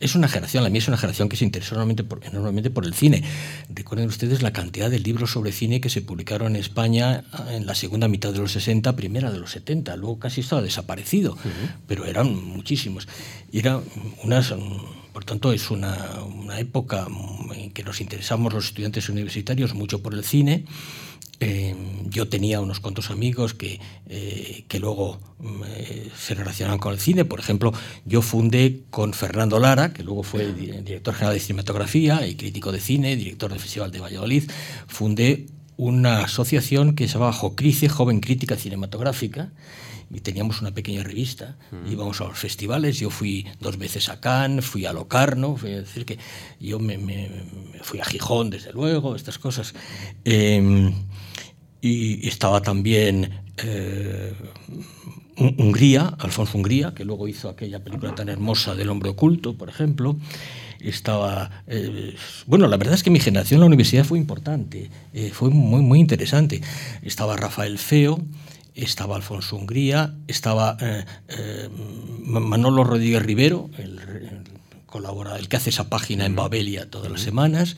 es una generación, la mía es una generación que se interesó enormemente por, enormemente por el cine. Recuerden ustedes la cantidad de libros sobre cine que se publicaron en España en la segunda mitad de los 60, primera de los 70. Luego casi estaba desaparecido, pero eran muchísimos. Y era unas, por tanto, es una, una época en que nos interesamos los estudiantes universitarios mucho por el cine. Eh, yo tenía unos cuantos amigos que, eh, que luego mm, eh, se relacionaban con el cine. Por ejemplo, yo fundé con Fernando Lara, que luego fue director general de cinematografía y crítico de cine, director del Festival de Valladolid, fundé una asociación que se llamaba Jocrice, Joven Crítica Cinematográfica, y teníamos una pequeña revista. Mm. Íbamos a los festivales, yo fui dos veces a Cannes, fui a Locarno, fui a decir que yo me, fui a Gijón, desde luego, estas cosas. Em, y estaba también eh, Hungría, Alfonso Hungría, que luego hizo aquella película tan hermosa del hombre oculto, por ejemplo. Estaba. Eh, bueno, la verdad es que mi generación en la universidad fue importante, eh, fue muy, muy interesante. Estaba Rafael Feo, estaba Alfonso Hungría, estaba Manolo Rodríguez Rivero, el, colabora, el que hace esa página en Babelia todas las semanas.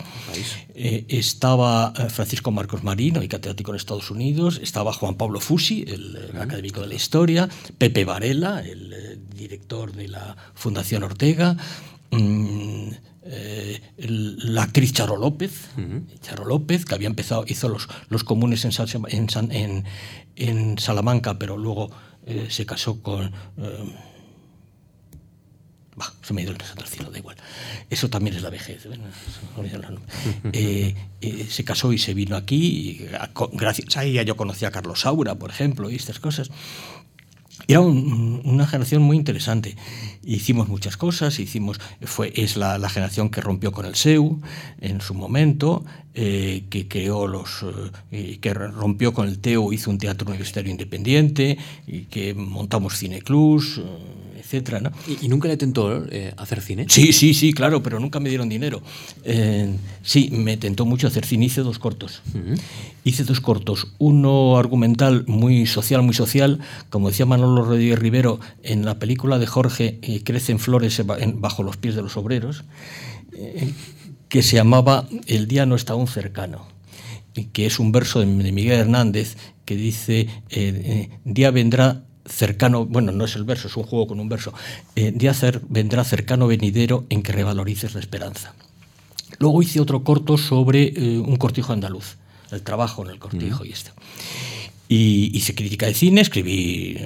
Eh, estaba eh, Francisco Marcos Marino, y catedrático en Estados Unidos. Estaba Juan Pablo Fusi, el, académico de la historia. Pepe Varela, el eh, director de la Fundación Ortega. Mm, la actriz Charo López, Charo López, que había empezado, hizo los, los comunes en, en, en, Salamanca, pero luego se casó con se me ha ido el santo cielo, da igual. Eso también es la vejez. Eh, eh, se casó y se vino aquí. Y, gracias a ella yo conocí a Carlos Saura, por ejemplo, y estas cosas. Era una generación muy interesante. Hicimos muchas cosas, hicimos, fue, es la, generación que rompió con el SEU en su momento, eh, que creó los, que rompió con el TEU, hizo un teatro universitario independiente, y que montamos cineclubs, etcétera. ¿no? ¿Y, nunca le tentó eh, hacer cine? Sí, sí, sí, claro, pero nunca me dieron dinero. Eh, sí, me tentó mucho hacer cine, hice dos cortos. Hice dos cortos, uno argumental muy social, muy social, como decía Manolo Rodríguez Rivero, en la película de Jorge, eh, Crecen flores bajo los pies de los obreros, que se llamaba El día no está aún cercano que es un verso de Miguel Hernández que dice, día vendrá cercano, bueno, no es el verso, es un juego con un verso, eh, de hacer vendrá cercano venidero en que revalorices la esperanza. Luego hice otro corto sobre eh, un cortijo andaluz, el trabajo en el cortijo y esto. Y hice crítica de cine, escribí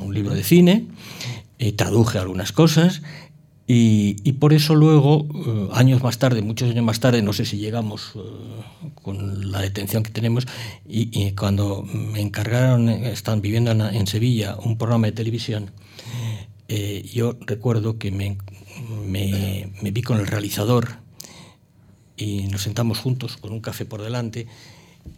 un libro de cine, eh, traduje algunas cosas y, por eso luego, eh, años más tarde, muchos años más tarde, no sé si llegamos eh, con la detención que tenemos, y, cuando me encargaron, están viviendo en, Sevilla, un programa de televisión, eh, yo recuerdo que me, me, me, vi con el realizador y nos sentamos juntos con un café por delante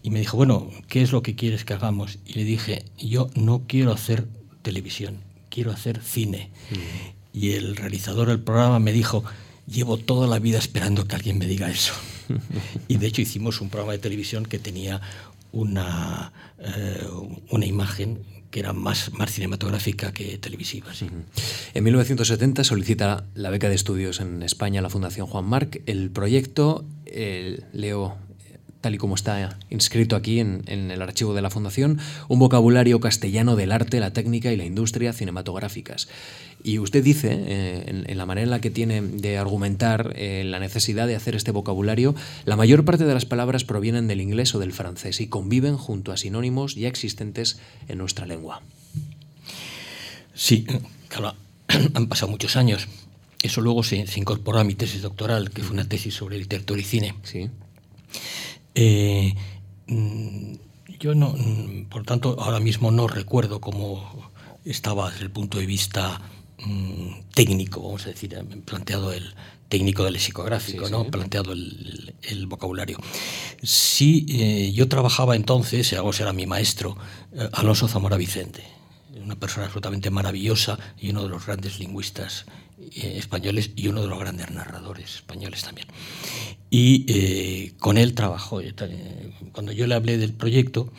y me dijo, bueno, ¿qué es lo que quieres que hagamos? Y le dije, yo no quiero hacer televisión, quiero hacer cine. Mm. Y el realizador del programa me dijo, llevo toda la vida esperando que alguien me diga eso. y de hecho hicimos un programa de televisión que tenía una, eh, una imagen que era más, más cinematográfica que televisiva. En 1970 solicita la beca de estudios en España la Fundación Juan Marc. El proyecto, leo tal y como está inscrito aquí en, el archivo de la Fundación, un vocabulario castellano del arte, la técnica y la industria cinematográficas. Y usted dice, eh, en, la manera en la que tiene de argumentar eh, la necesidad de hacer este vocabulario, la mayor parte de las palabras provienen del inglés o del francés y conviven junto a sinónimos ya existentes en nuestra lengua. Sí, claro, han pasado muchos años. Eso luego se, se incorporó a mi tesis doctoral, que fue una tesis sobre literatura y cine. Sí. Eh, mm, yo no, mm, por tanto, ahora mismo no recuerdo cómo estaba desde el punto de vista mm, técnico, vamos a decir, planteado el técnico del lexicográfico, ¿no? planteado el, vocabulario. Sí, eh, yo trabajaba entonces, algo era mi maestro, eh, Alonso Zamora Vicente, una persona absolutamente maravillosa y uno de los grandes lingüistas españoles y uno de los grandes narradores españoles también y eh, con él trabajó. Eh, cuando yo le hablé del proyecto,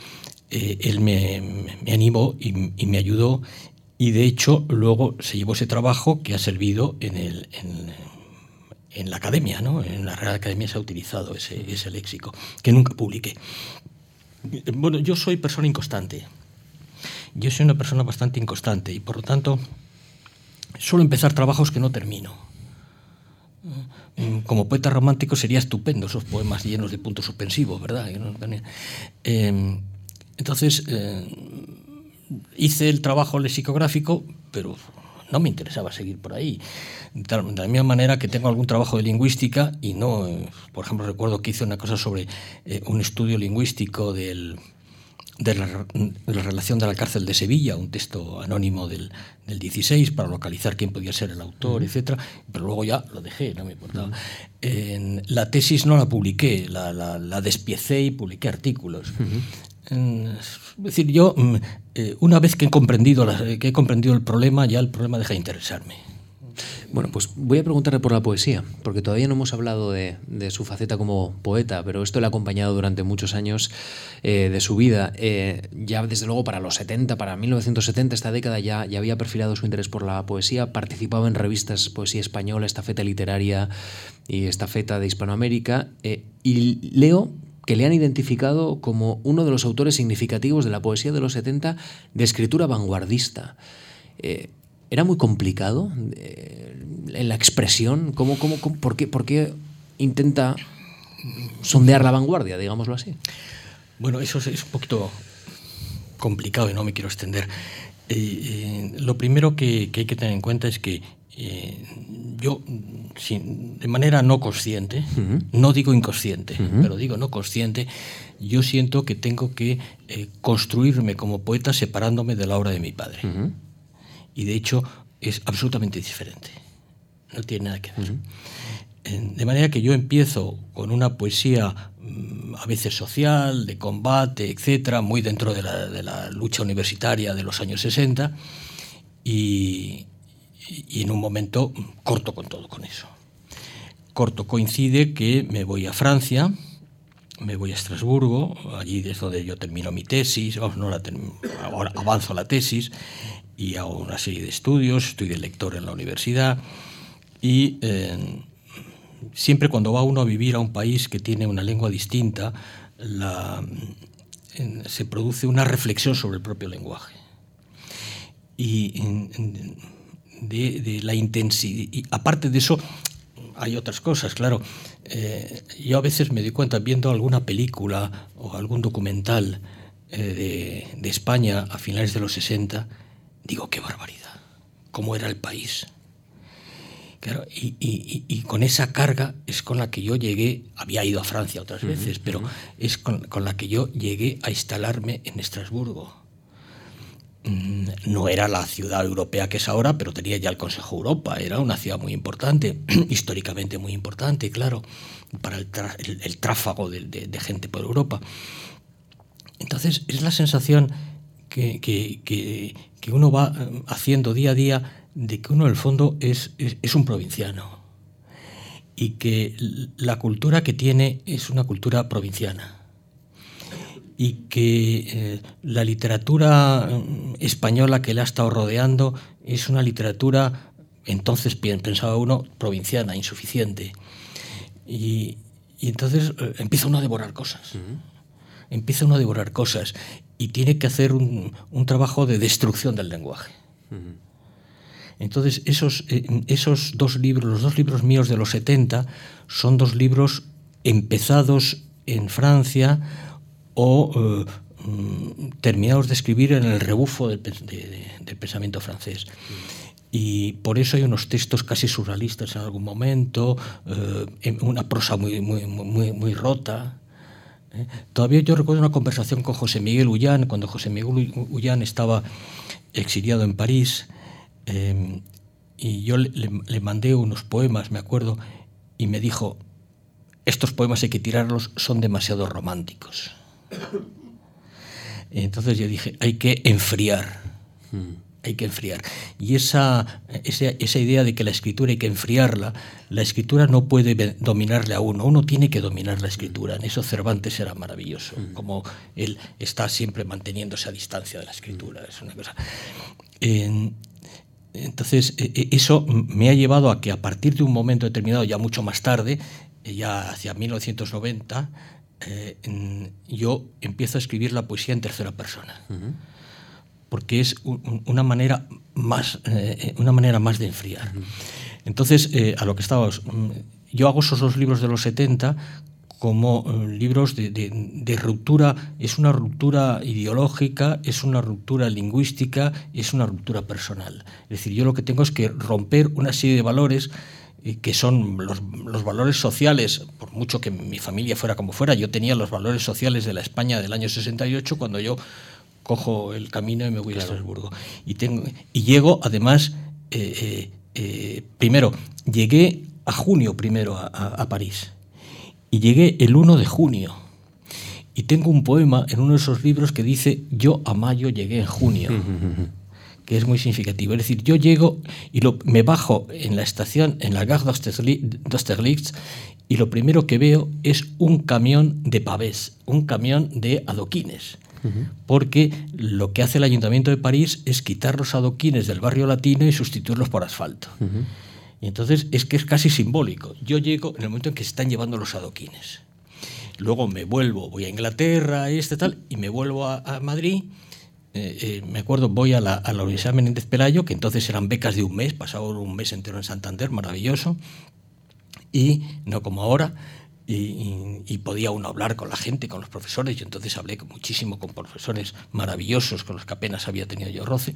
eh, él me, animó y, me ayudó y de hecho luego se llevó ese trabajo que ha servido en, el, en, la academia, ¿no? en la Real Academia se ha utilizado ese, ese léxico, que nunca publiqué. Bueno, yo soy persona inconstante. Yo soy una persona bastante inconstante y por lo tanto suelo empezar trabajos que no termino Mm, como poeta romántico sería estupendo esos poemas llenos de puntos suspensivos, ¿verdad? Em, entonces, eh, hice el trabajo lexicográfico, pero no me interesaba seguir por ahí. De la misma manera que tengo algún trabajo de lingüística y no, eh, por ejemplo, recuerdo que hice una cosa sobre eh, un estudio lingüístico del, de la, relación de la cárcel de Sevilla, un texto anónimo del, del 16 para localizar quién podía ser el autor, etc. Pero luego ya lo dejé, no me importaba. en, la tesis no la publiqué, la, la, despiecé y publiqué artículos. Es decir, yo, mm, eh, una vez que he, comprendido que he comprendido el problema, ya el problema deja de interesarme. Bueno, pues voy a preguntarle por la poesía, porque todavía no hemos hablado de, su faceta como poeta, pero esto le ha acompañado durante muchos años eh, de su vida. Eh, ya desde luego para los 70, para 1970, esta década ya, ya había perfilado su interés por la poesía, participaba en revistas Poesía Española, Estafeta Literaria y Estafeta de Hispanoamérica, eh, y leo que le han identificado como uno de los autores significativos de la poesía de los 70 de escritura vanguardista. ¿Era muy complicado eh, en la expresión? ¿Cómo, cómo, por, qué, ¿Por qué intenta sondear la vanguardia, digámoslo así? Bueno, eso es, un poquito complicado y no me quiero extender. Eh, eh, lo primero que, hay que tener en cuenta es que yo, de manera no consciente, no digo inconsciente, pero digo no consciente, yo siento que tengo que construirme como poeta separándome de la obra de mi padre. Y de hecho es absolutamente diferente. No tiene nada que ver. De manera que yo empiezo con una poesía mm, a veces social, de combate, etcétera, muy dentro de la, lucha universitaria de los años 60 y, y, en un momento corto con todo con eso. Corto coincide que me voy a Francia, me voy a Estrasburgo, allí es donde yo termino mi tesis, no la ahora avanzo la tesis y hago una serie de estudios, estoy de lector en la universidad y eh, siempre cuando va uno a vivir a un país que tiene una lengua distinta, se produce una reflexión sobre el propio lenguaje. Y de, la intensidad, y aparte de eso, hay otras cosas, claro. Eh, yo a veces me doy cuenta viendo alguna película o algún documental eh, de, de España a finales de los 60, Digo, qué barbaridad, cómo era el país. y, con esa carga es con la que yo llegué, había ido a Francia otras veces, pero es con, la que yo llegué a instalarme en Estrasburgo. Mm, no era la ciudad europea que es ahora, pero tenía ya el Consejo Europa, era una ciudad muy importante, históricamente muy importante, claro, para el, tráfago de, gente por Europa. Entonces es la sensación que, que uno va eh, haciendo día a día de que uno en el fondo es, es, un provinciano y que la cultura que tiene es una cultura provinciana y que eh, la literatura mm, española que le ha estado rodeando es una literatura, entonces pensaba uno, provinciana, insuficiente. Y, entonces eh, empieza uno a devorar cosas. Empieza uno a devorar cosas y tiene que hacer un, trabajo de destrucción del lenguaje. Entonces, esos, eh, esos dos libros, los dos libros míos de los 70, son dos libros empezados en Francia o eh, terminados de escribir en el rebufo del, pensamiento francés. Y por eso hay unos textos casi surrealistas en algún momento, eh, una prosa muy, muy, muy, muy rota. ¿eh? Todavía yo recuerdo una conversación con José Miguel Ullán, cuando José Miguel Ullán estaba exiliado en París, eh, y yo le, mandé unos poemas, me acuerdo, y me dijo, estos poemas hay que tirarlos, son demasiado románticos. Entonces yo dije, hay que enfriar. Hmm hay que enfriar. Y esa, esa, idea de que la escritura hay que enfriarla, la escritura no puede dominarle a uno, uno tiene que dominar la escritura. En eso Cervantes era maravilloso, mm. como él está siempre manteniéndose a distancia de la escritura. Es una cosa. entonces, e, e, eso me ha llevado a que a partir de un momento determinado, ya mucho más tarde, ya hacia 1990, eh, yo empiezo a escribir la poesía en tercera persona porque es una manera más, eh, una manera más de enfriar. Entonces, eh, a lo que estábamos, mm, yo hago esos dos libros de los 70 como libros de, ruptura, es una ruptura ideológica, es una ruptura lingüística, es una ruptura personal. Es decir, yo lo que tengo es que romper una serie de valores que son los, los, valores sociales, por mucho que mi familia fuera como fuera, yo tenía los valores sociales de la España del año 68 cuando yo cojo el camino y me voy a Estrasburgo. Y, tengo, y llego, además, eh, eh, eh, primero, llegué a junio primero a, París y llegué el 1 de junio. Y tengo un poema en uno de esos libros que dice, yo a mayo llegué en junio, que es muy significativo. Es decir, yo llego y lo, me bajo en la estación, en la Gare d'Austerlitz, y lo primero que veo es un camión de pavés, un camión de adoquines. Porque lo que hace el Ayuntamiento de París es quitar los adoquines del barrio latino y sustituirlos por asfalto. Y entonces es que es casi simbólico. Yo llego en el momento en que se están llevando los adoquines. Luego me vuelvo, voy a Inglaterra, este tal, y me vuelvo a, Madrid. Eh, eh, me acuerdo, voy a la, a la Universidad Menéndez Pelayo, que entonces eran becas de un mes, pasaba un mes entero en Santander, maravilloso, y no como ahora, y, podía uno hablar con la gente, con los profesores. Yo entonces hablé muchísimo con profesores maravillosos con los que apenas había tenido yo roce.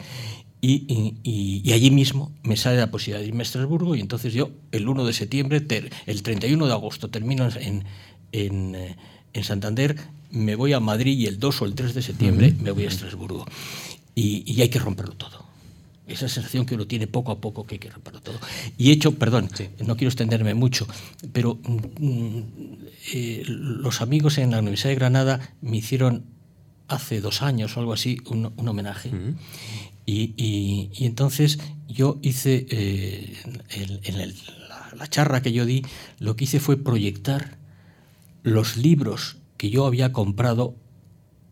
Y, allí mismo me sale la posibilidad de irme a Estrasburgo y entonces yo el 1 de septiembre, el 31 de agosto termino en, en, eh, en, Santander, me voy a Madrid y el 2 o el 3 de septiembre me voy a Estrasburgo. y hay que romperlo todo esa sensación que uno tiene poco a poco que hay que romperlo todo. Y he hecho, perdón, no quiero extenderme mucho, pero mm, eh, los amigos en la Universidad de Granada me hicieron hace dos años o algo así un, homenaje. y, entonces yo hice, eh, en, la, charra que yo di, lo que hice fue proyectar los libros que yo había comprado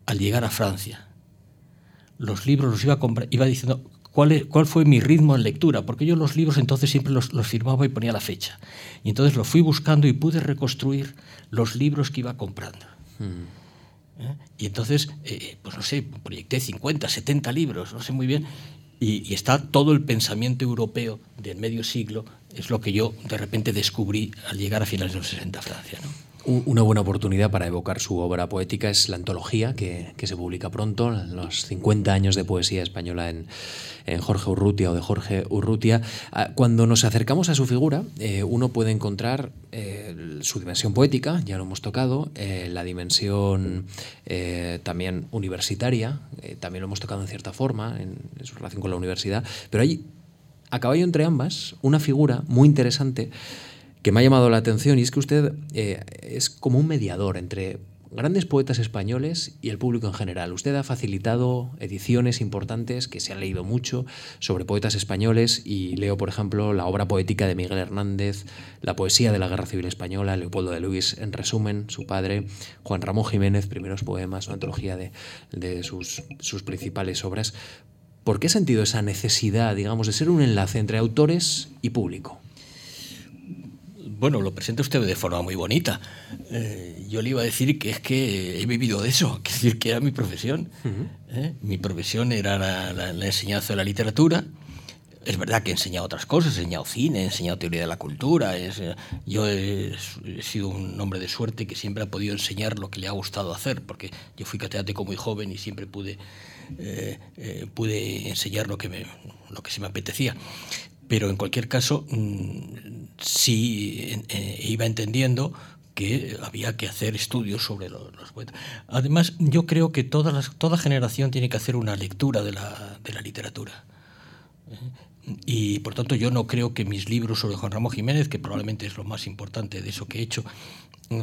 al llegar a Francia. Los libros los iba a comprar, iba diciendo, cuál, cuál fue mi ritmo en lectura, porque yo los libros entonces siempre los, los, firmaba y ponía la fecha. Y entonces lo fui buscando y pude reconstruir los libros que iba comprando. Mm. ¿Eh? Y entonces, eh, pues no sé, proyecté 50, 70 libros, no sé muy bien, y, y, está todo el pensamiento europeo del medio siglo, es lo que yo de repente descubrí al llegar a finales de los 60 a Francia. ¿no? Una buena oportunidad para evocar su obra poética es la antología que, se publica pronto, los 50 años de poesía española en, Jorge Urrutia o de Jorge Urrutia. Ah, cuando nos acercamos a su figura, eh, uno puede encontrar eh, su dimensión poética, ya lo hemos tocado, eh, la dimensión también universitaria, también lo hemos tocado en cierta forma, en, en su relación con la universidad, pero hay a caballo entre ambas una figura muy interesante que me ha llamado la atención y es que usted eh, es como un mediador entre grandes poetas españoles y el público en general. Usted ha facilitado ediciones importantes que se han leído mucho sobre poetas españoles y leo, por ejemplo, la obra poética de Miguel Hernández, la poesía de la Guerra Civil Española, Leopoldo de Luis, en resumen, su padre, Juan Ramón Jiménez, primeros poemas, una antología de, sus, sus principales obras. ¿Por qué ha sentido esa necesidad, digamos, de ser un enlace entre autores y público? Bueno, lo presenta usted de forma muy bonita. Eh, yo le iba a decir que es que he vivido de eso, es decir, que era mi profesión. ¿eh? Mi profesión era la, enseñanza de la literatura. Es verdad que he enseñado otras cosas, he enseñado cine, he enseñado teoría de la cultura. Eh, yo he, sido un hombre de suerte que siempre ha podido enseñar lo que le ha gustado hacer, porque yo fui catedrático muy joven y siempre pude, pude enseñar lo que, me, lo que se me apetecía pero en cualquier caso mm, sí eh, iba entendiendo que había que hacer estudios sobre los, poetas. Además, yo creo que toda, toda generación tiene que hacer una lectura de la, de la literatura. ¿eh? Y por tanto yo no creo que mis libros sobre Juan Ramón Jiménez, que probablemente es lo más importante de eso que he hecho, mm,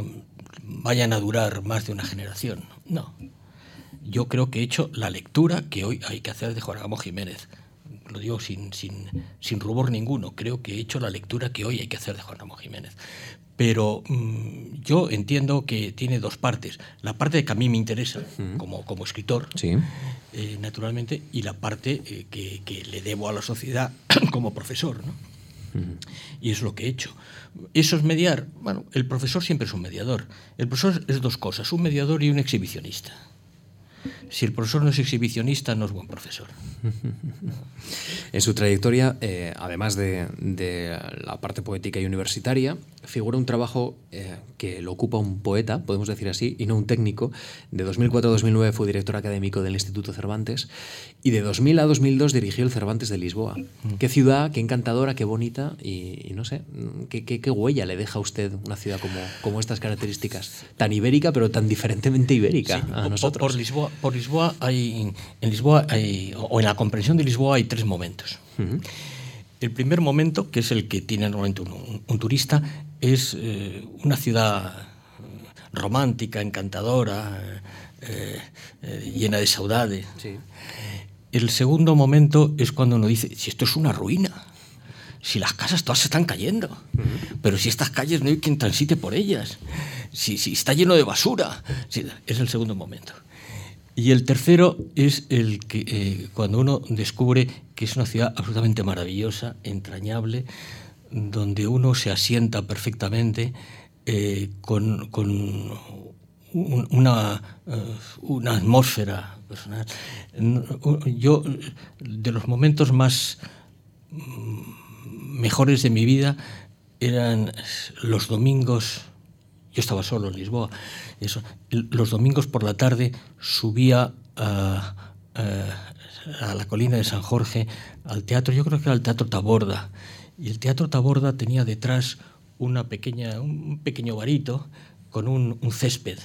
vayan a durar más de una generación. No. Yo creo que he hecho la lectura que hoy hay que hacer de Juan Ramón Jiménez lo digo sin, sin, sin, rubor ninguno, creo que he hecho la lectura que hoy hay que hacer de Juan Ramón Jiménez. Pero mm, yo entiendo que tiene dos partes. La parte que a mí me interesa como, como escritor, eh, naturalmente, y la parte eh, que, que, le debo a la sociedad como profesor. ¿no? Y es lo que he hecho. Eso es mediar. Bueno, el profesor siempre es un mediador. El profesor es dos cosas, un mediador y un exhibicionista. Si el profesor no es exhibicionista, no es buen profesor. En su trayectoria, eh, además de, la parte poética y universitaria, figura un trabajo eh, que lo ocupa un poeta, podemos decir así, y no un técnico. De 2004 a 2009 fue director académico del Instituto Cervantes y de 2000 a 2002 dirigió el Cervantes de Lisboa. Mm. Qué ciudad, qué encantadora, qué bonita y, no sé, ¿qué, qué, huella le deja a usted una ciudad como, como estas características? Tan ibérica, pero tan diferentemente ibérica a nosotros. Por, Lisboa, por Lisboa hay, en Lisboa hay, o en la comprensión de Lisboa hay tres momentos. El primer momento, que es el que tiene normalmente un, un turista, es eh, una ciudad romántica, encantadora, eh, eh, llena de saudade. Sí. El segundo momento es cuando uno dice, si esto es una ruina, si las casas todas se están cayendo, uh -huh. pero si estas calles no hay quien transite por ellas, si, si está lleno de basura, si, es el segundo momento. Y el tercero es el que eh, cuando uno descubre que es una ciudad absolutamente maravillosa, entrañable, donde uno se asienta perfectamente eh, con, con un, una, uh, una, atmósfera personal. Yo, de los momentos más mejores de mi vida eran los domingos, yo estaba solo en Lisboa, los domingos por la tarde subía a, a, a la colina de San Jorge, al teatro, yo creo que era el Teatro Taborda, y el Teatro Taborda tenía detrás una pequeña, un pequeño barito con un, un césped,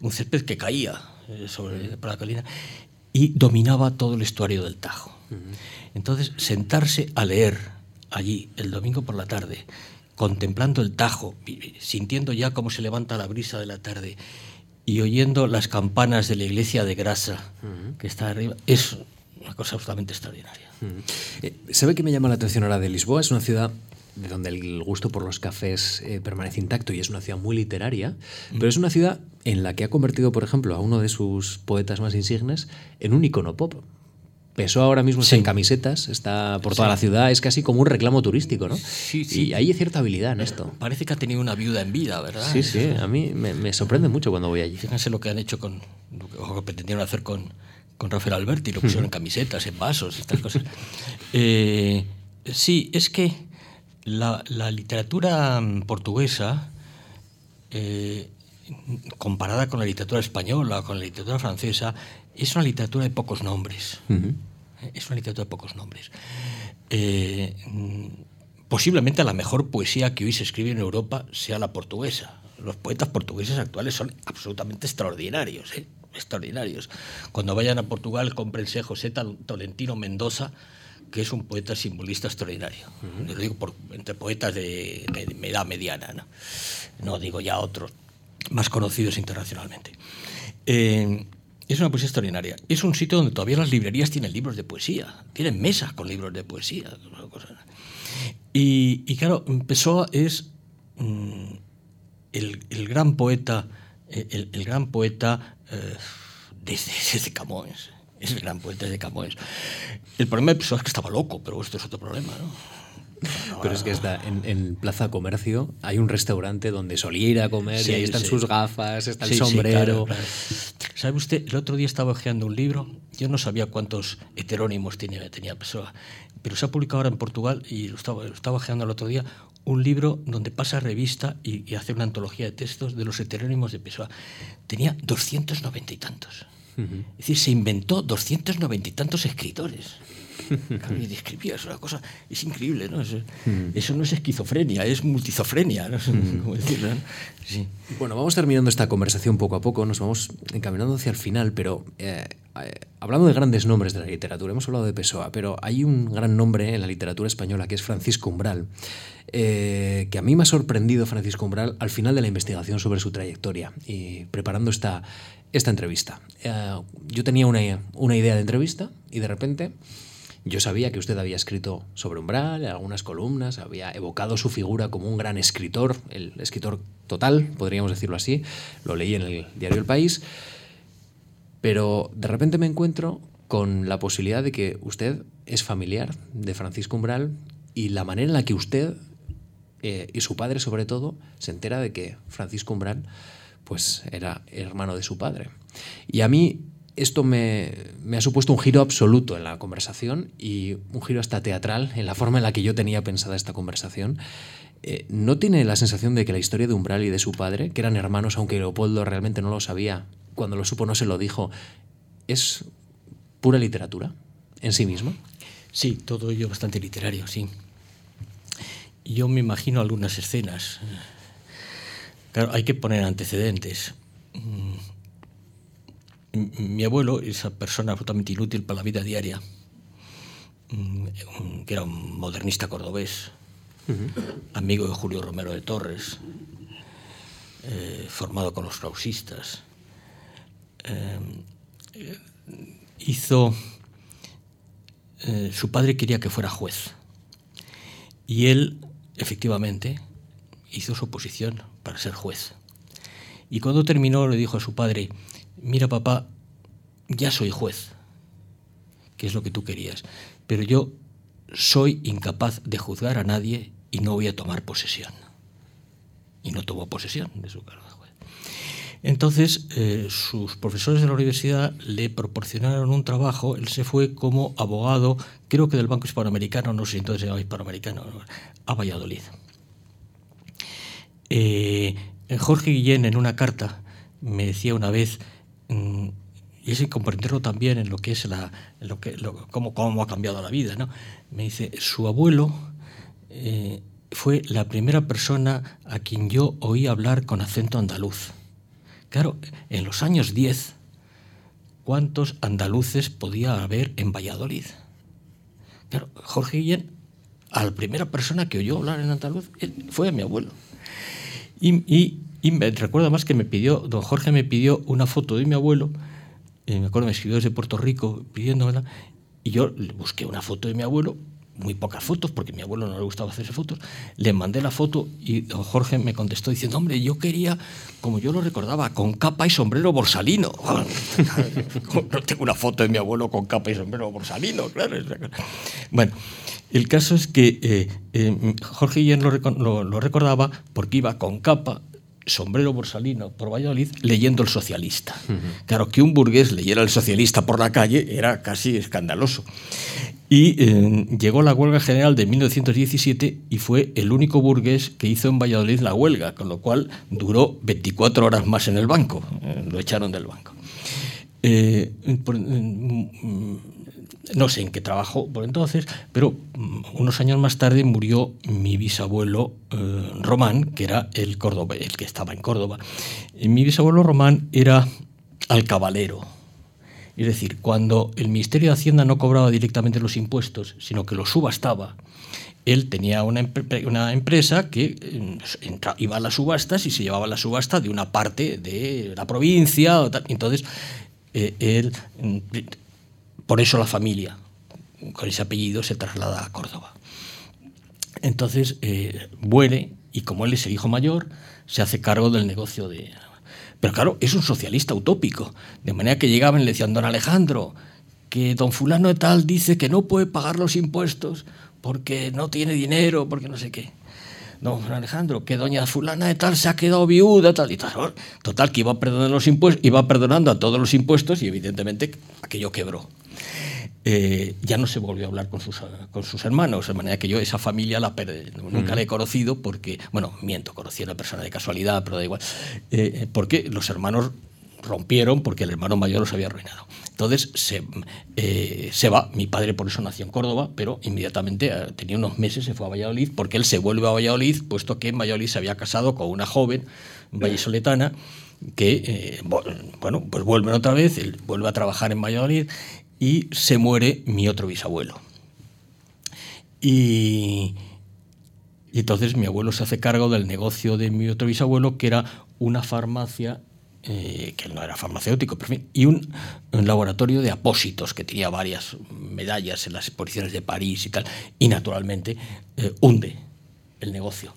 un césped que caía eh, sobre por la colina y dominaba todo el estuario del Tajo. Entonces, sentarse a leer allí el domingo por la tarde, contemplando el Tajo, sintiendo ya cómo se levanta la brisa de la tarde y oyendo las campanas de la iglesia de Grasa que está arriba, es una cosa absolutamente extraordinaria. Eh, ¿Sabe qué me llama la atención ahora de Lisboa? Es una ciudad de donde el gusto por los cafés eh, permanece intacto y es una ciudad muy literaria, mm. pero es una ciudad en la que ha convertido, por ejemplo, a uno de sus poetas más insignes en un icono pop. Pesó ahora mismo está sí. en camisetas, está por toda sí. la ciudad, es casi como un reclamo turístico, ¿no? Sí, sí. Y hay cierta habilidad en esto. Parece que ha tenido una viuda en vida, ¿verdad? Sí, sí, a mí me, me sorprende mucho cuando voy allí. Fíjense lo que han hecho con, lo que pretendieron hacer con, con Rafael Alberti, lo pusieron en camisetas, en vasos, estas cosas. Eh, sí, es que la, la literatura portuguesa, eh, comparada con la literatura española, con la literatura francesa, es una literatura de pocos nombres. Uh -huh. Es una literatura de pocos nombres. Eh, posiblemente la mejor poesía que hoy se escribe en Europa sea la portuguesa. Los poetas portugueses actuales son absolutamente extraordinarios. ¿eh? Extraordinarios. Cuando vayan a Portugal, cómprense José Tolentino Mendoza, que es un poeta simbolista extraordinario. Uh -huh. Digo por, entre poetas de, de, de, edad mediana, ¿no? no digo ya otros más conocidos internacionalmente. Eh, es una poesía extraordinaria. Es un sitio donde todavía las librerías tienen libros de poesía, tienen mesas con libros de poesía. Y, y claro, Pessoa es mm, el, el, gran poeta, el, el gran poeta eh, desde, desde Camões es el gran poeta de Camões. El problema es que estaba loco, pero esto es otro problema, ¿no? Pero es que está en, en, Plaza Comercio hay un restaurante donde solía ir a comer sí, y ahí están sí. sus gafas, está el sí, sombrero. Claro, claro. ¿Sabe usted? El otro día estaba hojeando un libro, yo no sabía cuántos heterónimos tenía, tenía Pessoa, pero se ha publicado ahora en Portugal y lo estaba, lo estaba hojeando el otro día, un libro donde pasa revista y, y hace una antología de textos de los heterónimos de Pessoa. Tenía 290 y tantos. Uh -huh. Es decir, se inventó 290 y tantos escritores. y escribía, es una cosa, es increíble, ¿no? Eso, eso no es esquizofrenia, es multizofrenia, ¿no? ¿Cómo decirlo? Sí. Bueno, vamos terminando esta conversación poco a poco, nos vamos encaminando hacia el final, pero eh, hablando de grandes nombres de la literatura, hemos hablado de Pessoa, pero hay un gran nombre en la literatura española que es Francisco Umbral, eh, que a mí me ha sorprendido Francisco Umbral al final de la investigación sobre su trayectoria y preparando esta, esta entrevista. Eh, yo tenía una, una idea de entrevista y de repente yo sabía que usted había escrito sobre Umbral, algunas columnas, había evocado su figura como un gran escritor, el escritor total, podríamos decirlo así. Lo leí en el diario El País. Pero de repente me encuentro con la posibilidad de que usted es familiar de Francisco Umbral y la manera en la que usted eh, y su padre, sobre todo, se entera de que Francisco Umbral pues, era hermano de su padre. Y a mí esto me, me, ha supuesto un giro absoluto en la conversación y un giro hasta teatral en la forma en la que yo tenía pensada esta conversación. Eh, ¿No tiene la sensación de que la historia de Umbral y de su padre, que eran hermanos, aunque Leopoldo realmente no lo sabía, cuando lo supo no se lo dijo, es pura literatura en sí misma? Sí, todo ello bastante literario, sí. Yo me imagino algunas escenas. Claro, hay que poner antecedentes. Mm, mi abuelo, esa persona absolutamente inútil para la vida diaria, mm, que era un modernista cordobés, uh -huh. amigo de Julio Romero de Torres, eh, formado con los clausistas. Eh, hizo. su padre quería que fuera juez. Y él, efectivamente, hizo su oposición para ser juez. Y cuando terminó le dijo a su padre, mira papá, ya soy juez, que es lo que tú querías, pero yo soy incapaz de juzgar a nadie y no voy a tomar posesión. Y no tomó posesión de su cargo. Entonces, eh, sus profesores de la universidad le proporcionaron un trabajo, él se fue como abogado, creo que del Banco Hispanoamericano, no sé si entonces se llamaba Hispanoamericano, a Valladolid. Eh, Jorge Guillén en una carta me decía una vez, mm, y es comprenderlo también en lo que es la, lo que, cómo, cómo, ha cambiado la vida, ¿no? me dice, su abuelo eh, fue la primera persona a quien yo oí hablar con acento andaluz. Claro, en los años 10, ¿cuántos andaluces podía haber en Valladolid? Claro, Jorge Guillén, a la primera persona que oyó hablar en andaluz, fue a mi abuelo. Y, me recuerdo más que me pidió, don Jorge me pidió una foto de mi abuelo, y me acuerdo, me escribió desde Puerto Rico pidiéndomela, y yo busqué una foto de mi abuelo, muy pocas fotos, porque a mi abuelo no le gustaba hacerse fotos, le mandé la foto y don Jorge me contestó diciendo, hombre, yo quería, como yo lo recordaba, con capa y sombrero borsalino. no tengo una foto de mi abuelo con capa y sombrero borsalino, claro. Bueno, el caso es que eh, eh, Jorge Guillén lo, lo, recordaba porque iba con capa, sombrero borsalino por Valladolid leyendo el socialista. Claro, que un burgués leyera el socialista por la calle era casi escandaloso. Y eh, llegó la huelga general de 1917 y fue el único burgués que hizo en Valladolid la huelga, con lo cual duró 24 horas más en el banco. lo echaron del banco. Mm, no sé en qué trabajó por entonces, pero mm, unos años más tarde murió mi bisabuelo eh, Román, que era el, el que estaba en Córdoba. mi bisabuelo Román era alcabalero. Es decir, cuando el Ministerio de Hacienda no cobraba directamente los impuestos, sino que los subastaba, él tenía una, empresa que eh, iba a las subastas y se llevaba la subasta de una parte de la provincia. Entonces, eh, él mm, por eso la familia, con ese apellido, se traslada a Córdoba. Entonces, eh, y como él es el hijo mayor, se hace cargo del negocio de... Pero claro, es un socialista utópico, de manera que llegaban y le decían, don Alejandro, que don fulano de tal dice que no puede pagar los impuestos porque no tiene dinero, porque no sé qué. Don Alejandro, que doña fulana de tal se ha quedado viuda, tal y tal. Total, que iba perdonando los impuestos, iba perdonando a todos los impuestos y evidentemente aquello quebró. Eh, ya no se volvió a hablar con sus, con sus hermanos, de manera que yo esa familia la nunca la he conocido porque, bueno, miento, conocí a una persona de casualidad, pero da igual, eh, porque los hermanos rompieron porque el hermano mayor los había arruinado. Entonces se, eh, se va, mi padre por eso nació en Córdoba, pero inmediatamente, tenía unos meses, se fue a Valladolid, porque él se vuelve a Valladolid, puesto que en Valladolid se había casado con una joven vallisoletana que, bueno, pues vuelven otra vez, él vuelve a trabajar en Valladolid y se muere mi otro bisabuelo. Y, entonces mi abuelo se hace cargo del negocio de mi otro bisabuelo, que era una farmacia, eh, que no era farmacéutico, y un, laboratorio de apósitos, que tenía varias medallas en las exposiciones de París y tal, y naturalmente eh, hunde el negocio.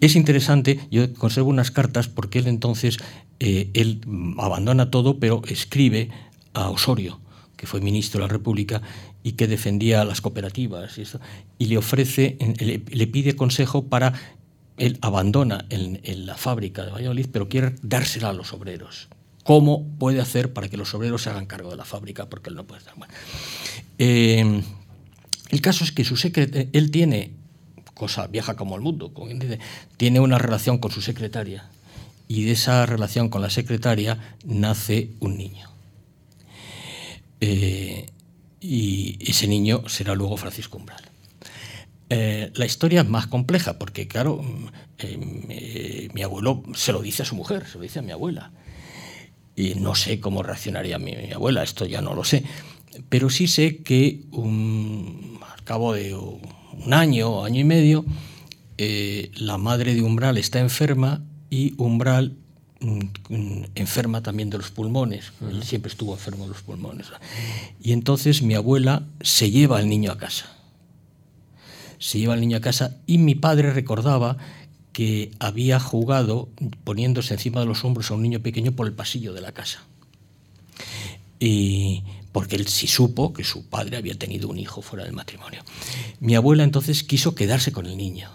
Es interesante, yo conservo unas cartas porque él entonces, eh, él abandona todo, pero escribe a Osorio, fue ministro de la República y que defendía las cooperativas, y, y le ofrece, le, pide consejo para, él abandona en, la fábrica de Valladolid, pero quiere dársela a los obreros. ¿Cómo puede hacer para que los obreros se hagan cargo de la fábrica? Porque él no puede estar. Eh, el caso es que su él tiene, cosa vieja como el mundo, tiene una relación con su secretaria y de esa relación con la secretaria nace un niño. Eh, y ese niño será luego Francisco Umbral. Eh, la historia es más compleja porque, claro, eh, mi abuelo se lo dice a su mujer, se lo dice a mi abuela. Y no sé cómo reaccionaría mi, abuela, esto ya no lo sé. Pero sí sé que al cabo de un año, año y medio, la madre de Umbral está enferma y Umbral enferma también de los pulmones, él siempre estuvo enfermo de los pulmones. Y entonces mi abuela se lleva al niño a casa. Se lleva al niño a casa y mi padre recordaba que había jugado poniéndose encima de los hombros a un niño pequeño por el pasillo de la casa. Y porque él sí supo que su padre había tenido un hijo fuera del matrimonio. Mi abuela entonces quiso quedarse con el niño,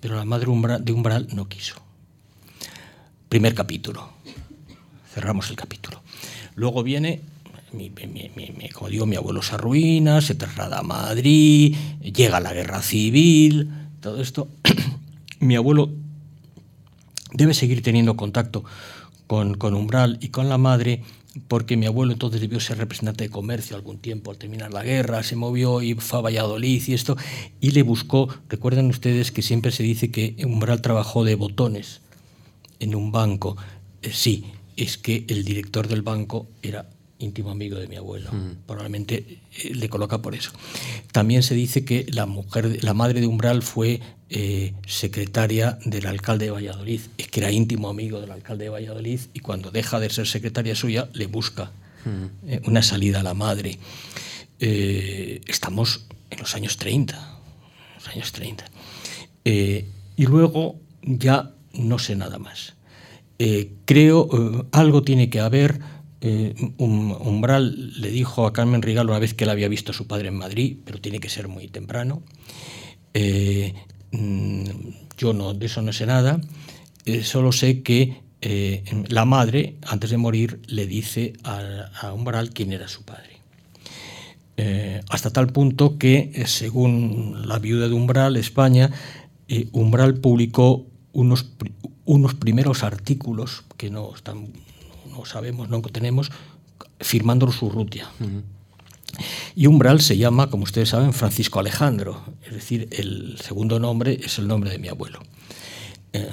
pero la madre de Umbral no quiso. Primer capítulo. Cerramos el capítulo. Luego viene como digo, mi abuelo se arruina, se traslada a Madrid, llega la guerra civil, todo esto. mi abuelo debe seguir teniendo contacto con, con, Umbral y con la madre, porque mi abuelo entonces debió ser representante de comercio algún tiempo al terminar la guerra, se movió y fue a Valladolid y esto, y le buscó, recuerden ustedes que siempre se dice que Umbral trabajó de botones en un banco. Eh, sí, es que el director del banco era íntimo amigo de mi abuelo. Mm. Probablemente eh, le coloca por eso. También se dice que la mujer, la madre de Umbral fue eh, secretaria del alcalde de Valladolid, es que era íntimo amigo del alcalde de Valladolid y cuando deja de ser secretaria suya le busca mm. eh, una salida a la madre. estamos en los años 30, los años 30. y luego ya no sé nada más. Creo algo tiene que haber eh, Umbral le dijo a Carmen Rigal una vez que él había visto a su padre en Madrid, pero tiene que ser muy temprano. Eh, mm, yo no, de eso no sé nada, eh, solo sé que la madre, antes de morir, le dice a, Umbral quién era su padre. hasta tal punto que, según la viuda de Umbral, España, Umbral publicó unos, unos primeros artículos que no están no sabemos, no tenemos, firmando su rutia. Y Umbral se llama, como ustedes saben, Francisco Alejandro, es decir, el segundo nombre es el nombre de mi abuelo. Eh,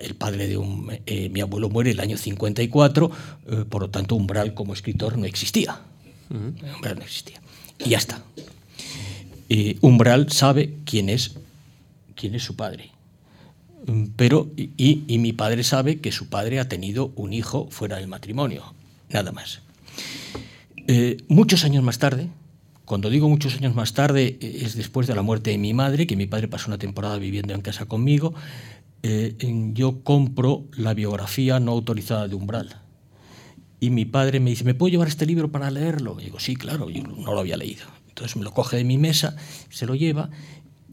el padre de eh, mi abuelo muere el año 54, eh, por lo tanto Umbral como escritor no existía. Umbral no existía. Y ya está. Umbral sabe quién es, quién es su padre. Pero, y, mi padre sabe que su padre ha tenido un hijo fuera del matrimonio, nada más. Eh, muchos años más tarde, cuando digo muchos años más tarde, eh, es después de la muerte de mi madre, que mi padre pasó una temporada viviendo en casa conmigo, eh, yo compro la biografía no autorizada de Umbral. Y mi padre me dice, ¿me puedo llevar este libro para leerlo? Y digo, sí, claro, yo no lo había leído. Entonces me lo coge de mi mesa, se lo lleva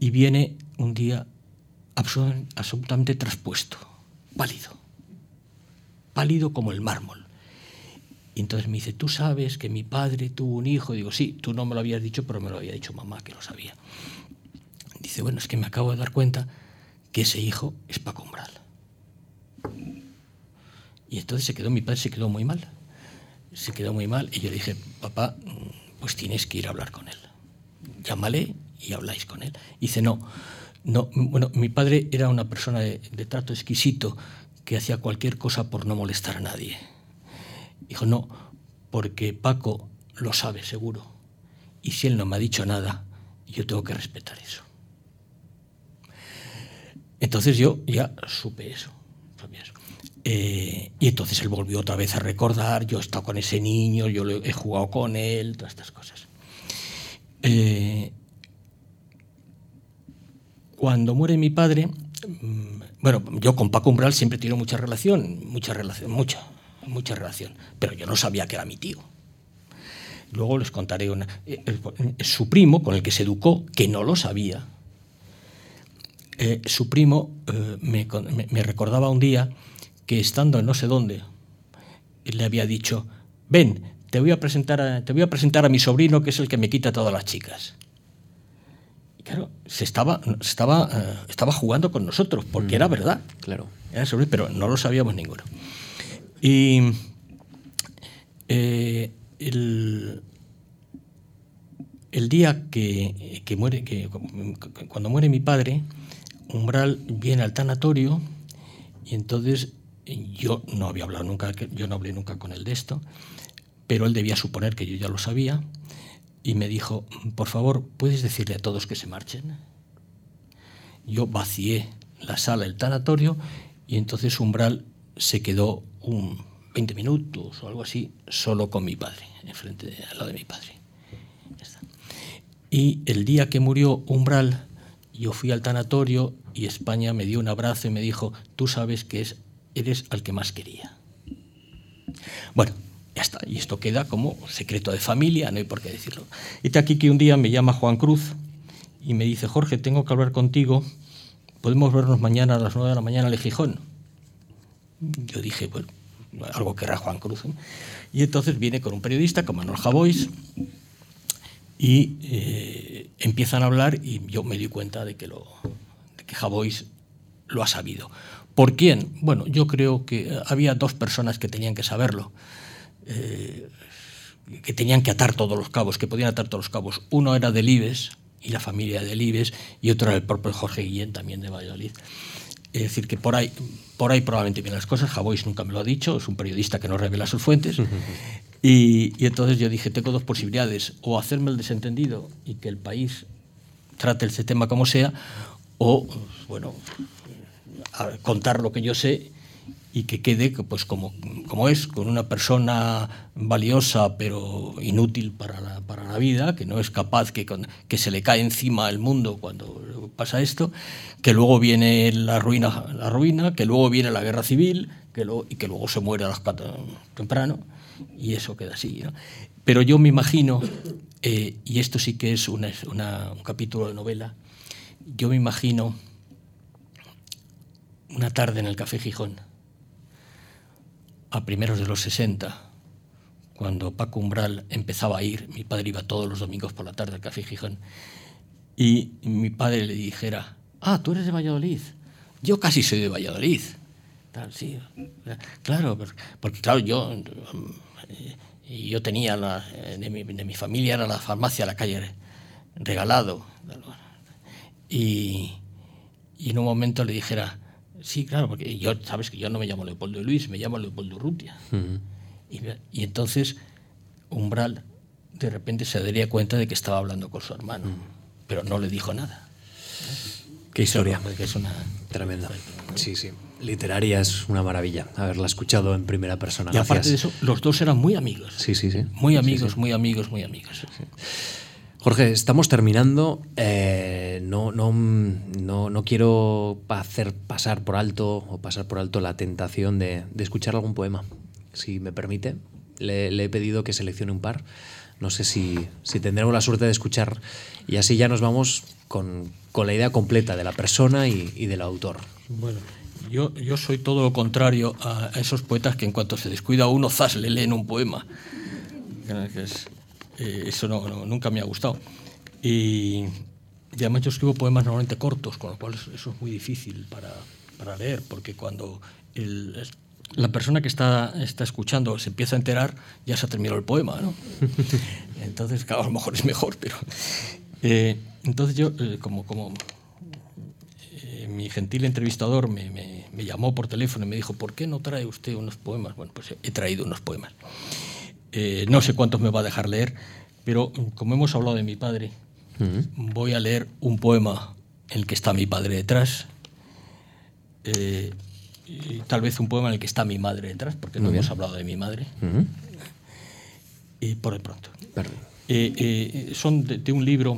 y viene un día absolutamente traspuesto, pálido, pálido como el mármol. Y entonces me dice, tú sabes que mi padre tuvo un hijo. digo, sí, tú no me lo habías dicho, pero me lo había dicho mamá, que lo sabía. Dice, bueno, es que me acabo de dar cuenta que ese hijo es Paco Umbral. Y entonces se quedó, mi padre se quedó muy mal. Se quedó muy mal. Y yo le dije, papá, pues tienes que ir a hablar con él. Llámale y habláis con él. Y dice, no, no, bueno, mi padre era una persona de, trato exquisito que hacía cualquier cosa por no molestar a nadie. Dijo, no, porque Paco lo sabe seguro. Y si él no me ha dicho nada, yo tengo que respetar eso. Entonces yo ya supe eso. Eh, y entonces él volvió otra vez a recordar, yo he estado con ese niño, yo he jugado con él, todas estas cosas. Eh, cuando muere mi padre, mm, bueno, yo con Paco Umbral siempre he mucha relación, mucha relación, mucha, mucha relación, pero yo no sabía que era mi tío. Luego les contaré una. Eh, eh, su primo, con el que se educó, que no lo sabía, eh, su primo me, recordaba un día que estando en no sé dónde, le había dicho, ven, te voy a presentar te voy a, presentar a mi sobrino que es el que me quita todas las chicas claro, se estaba, estaba, eh, estaba jugando con nosotros, porque era mm, verdad. Claro. pero no lo sabíamos ninguno. Y eh, el, día que, muere, que, cuando muere mi padre, Umbral viene al tanatorio y entonces yo no había hablado nunca, yo no hablé nunca con él de esto, pero él debía suponer que yo ya lo sabía y me dijo, por favor, ¿puedes decirle a todos que se marchen? Yo vacié la sala, el tanatorio, Y entonces Umbral se quedó un 20 minutos o algo así solo con mi padre, enfrente al lado de mi padre. Y el día que murió Umbral, yo fui al tanatorio y España me dio un abrazo y me dijo, tú sabes que es, eres al que más quería. Bueno, Y esto queda como secreto de familia, no hay por qué decirlo. Y está aquí que un día me llama Juan Cruz y me dice, Jorge, tengo que hablar contigo. ¿Podemos vernos mañana a las 9 de la mañana en Gijón? Yo dije, bueno, algo querrá Juan Cruz. Y entonces viene con un periodista como Manuel Javois y eh, empiezan a hablar y yo me di cuenta de que, lo, de que Javois lo ha sabido. ¿Por quién? Bueno, yo creo que había dos personas que tenían que saberlo. Eh, que tenían que atar todos los cabos, que podían atar todos los cabos. Uno era Delibes y la familia de Delibes, y otro era el propio Jorge Guillén, también de Valladolid. Es decir, que por ahí, por ahí probablemente vienen las cosas. Javois nunca me lo ha dicho, es un periodista que no revela sus fuentes. y, y, entonces yo dije, tengo dos posibilidades, o hacerme el desentendido y que el país trate ese tema como sea, o, bueno, contar lo que yo sé y que quede pues como, como es, con una persona valiosa pero inútil para la, para la vida, que no es capaz, que, que se le cae encima el mundo cuando pasa esto, que luego viene la ruina, la ruina que luego viene la guerra civil que luego, y que luego se muere a las temprano y eso queda así. Pero yo me imagino, eh, y esto sí que es una, una, un capítulo de novela, yo me imagino una tarde en el Café Gijón, a primeros de los 60, cuando Paco Umbral empezaba a ir, mi padre iba todos los domingos por la tarde al Café Gijón, y mi padre le dijera, ah, tú eres de Valladolid, yo casi soy de Valladolid. Tal, sí, claro, porque claro, yo, yo tenía, la, de, mi, de mi familia era la farmacia la calle regalado, y en un momento le dijera, Sí, claro, porque yo, sabes que yo no me llamo Leopoldo Luis, me llamo Leopoldo Urrutia. Uh -huh. y, y, entonces Umbral de repente se daría cuenta de que estaba hablando con su hermano, uh -huh. pero no le dijo nada. Qué historia. Que es una... Tremenda. Sí, sí. Literaria es una maravilla haberla escuchado en primera persona. Y Gracias. aparte de eso, los dos eran muy amigos. Sí, sí, sí. Muy amigos, sí, sí. muy amigos, muy amigos. Sí, Jorge, estamos terminando. Eh, no, no, no, no, quiero hacer pasar por alto o pasar por alto la tentación de, escuchar algún poema. Si me permite, le, he pedido que seleccione un par. No sé si, si tendremos la suerte de escuchar y así ya nos vamos con, con la idea completa de la persona y, y del autor. Bueno, yo, yo, soy todo lo contrario a esos poetas que en cuanto se descuida uno, zas, le leen un poema. Que es, eh, eso no, no, nunca me ha gustado. Y, y, además yo escribo poemas normalmente cortos, con lo cual eso es muy difícil para, para leer, porque cuando el, la persona que está, está escuchando se empieza a enterar, ya se ha terminado el poema. ¿no? Entonces, claro, a lo mejor es mejor, pero... Eh, entonces yo, eh, como, como eh, mi gentil entrevistador me, me, me, llamó por teléfono y me dijo, ¿por qué no trae usted unos poemas? Bueno, pues he traído unos poemas. Eh, no sé cuántos me va a dejar leer, pero como hemos hablado de mi padre, uh -huh. voy a leer un poema en el que está mi padre detrás, eh, y tal vez un poema en el que está mi madre detrás, porque Muy no bien. hemos hablado de mi madre, uh -huh. y por de pronto. Eh, son de, de, un libro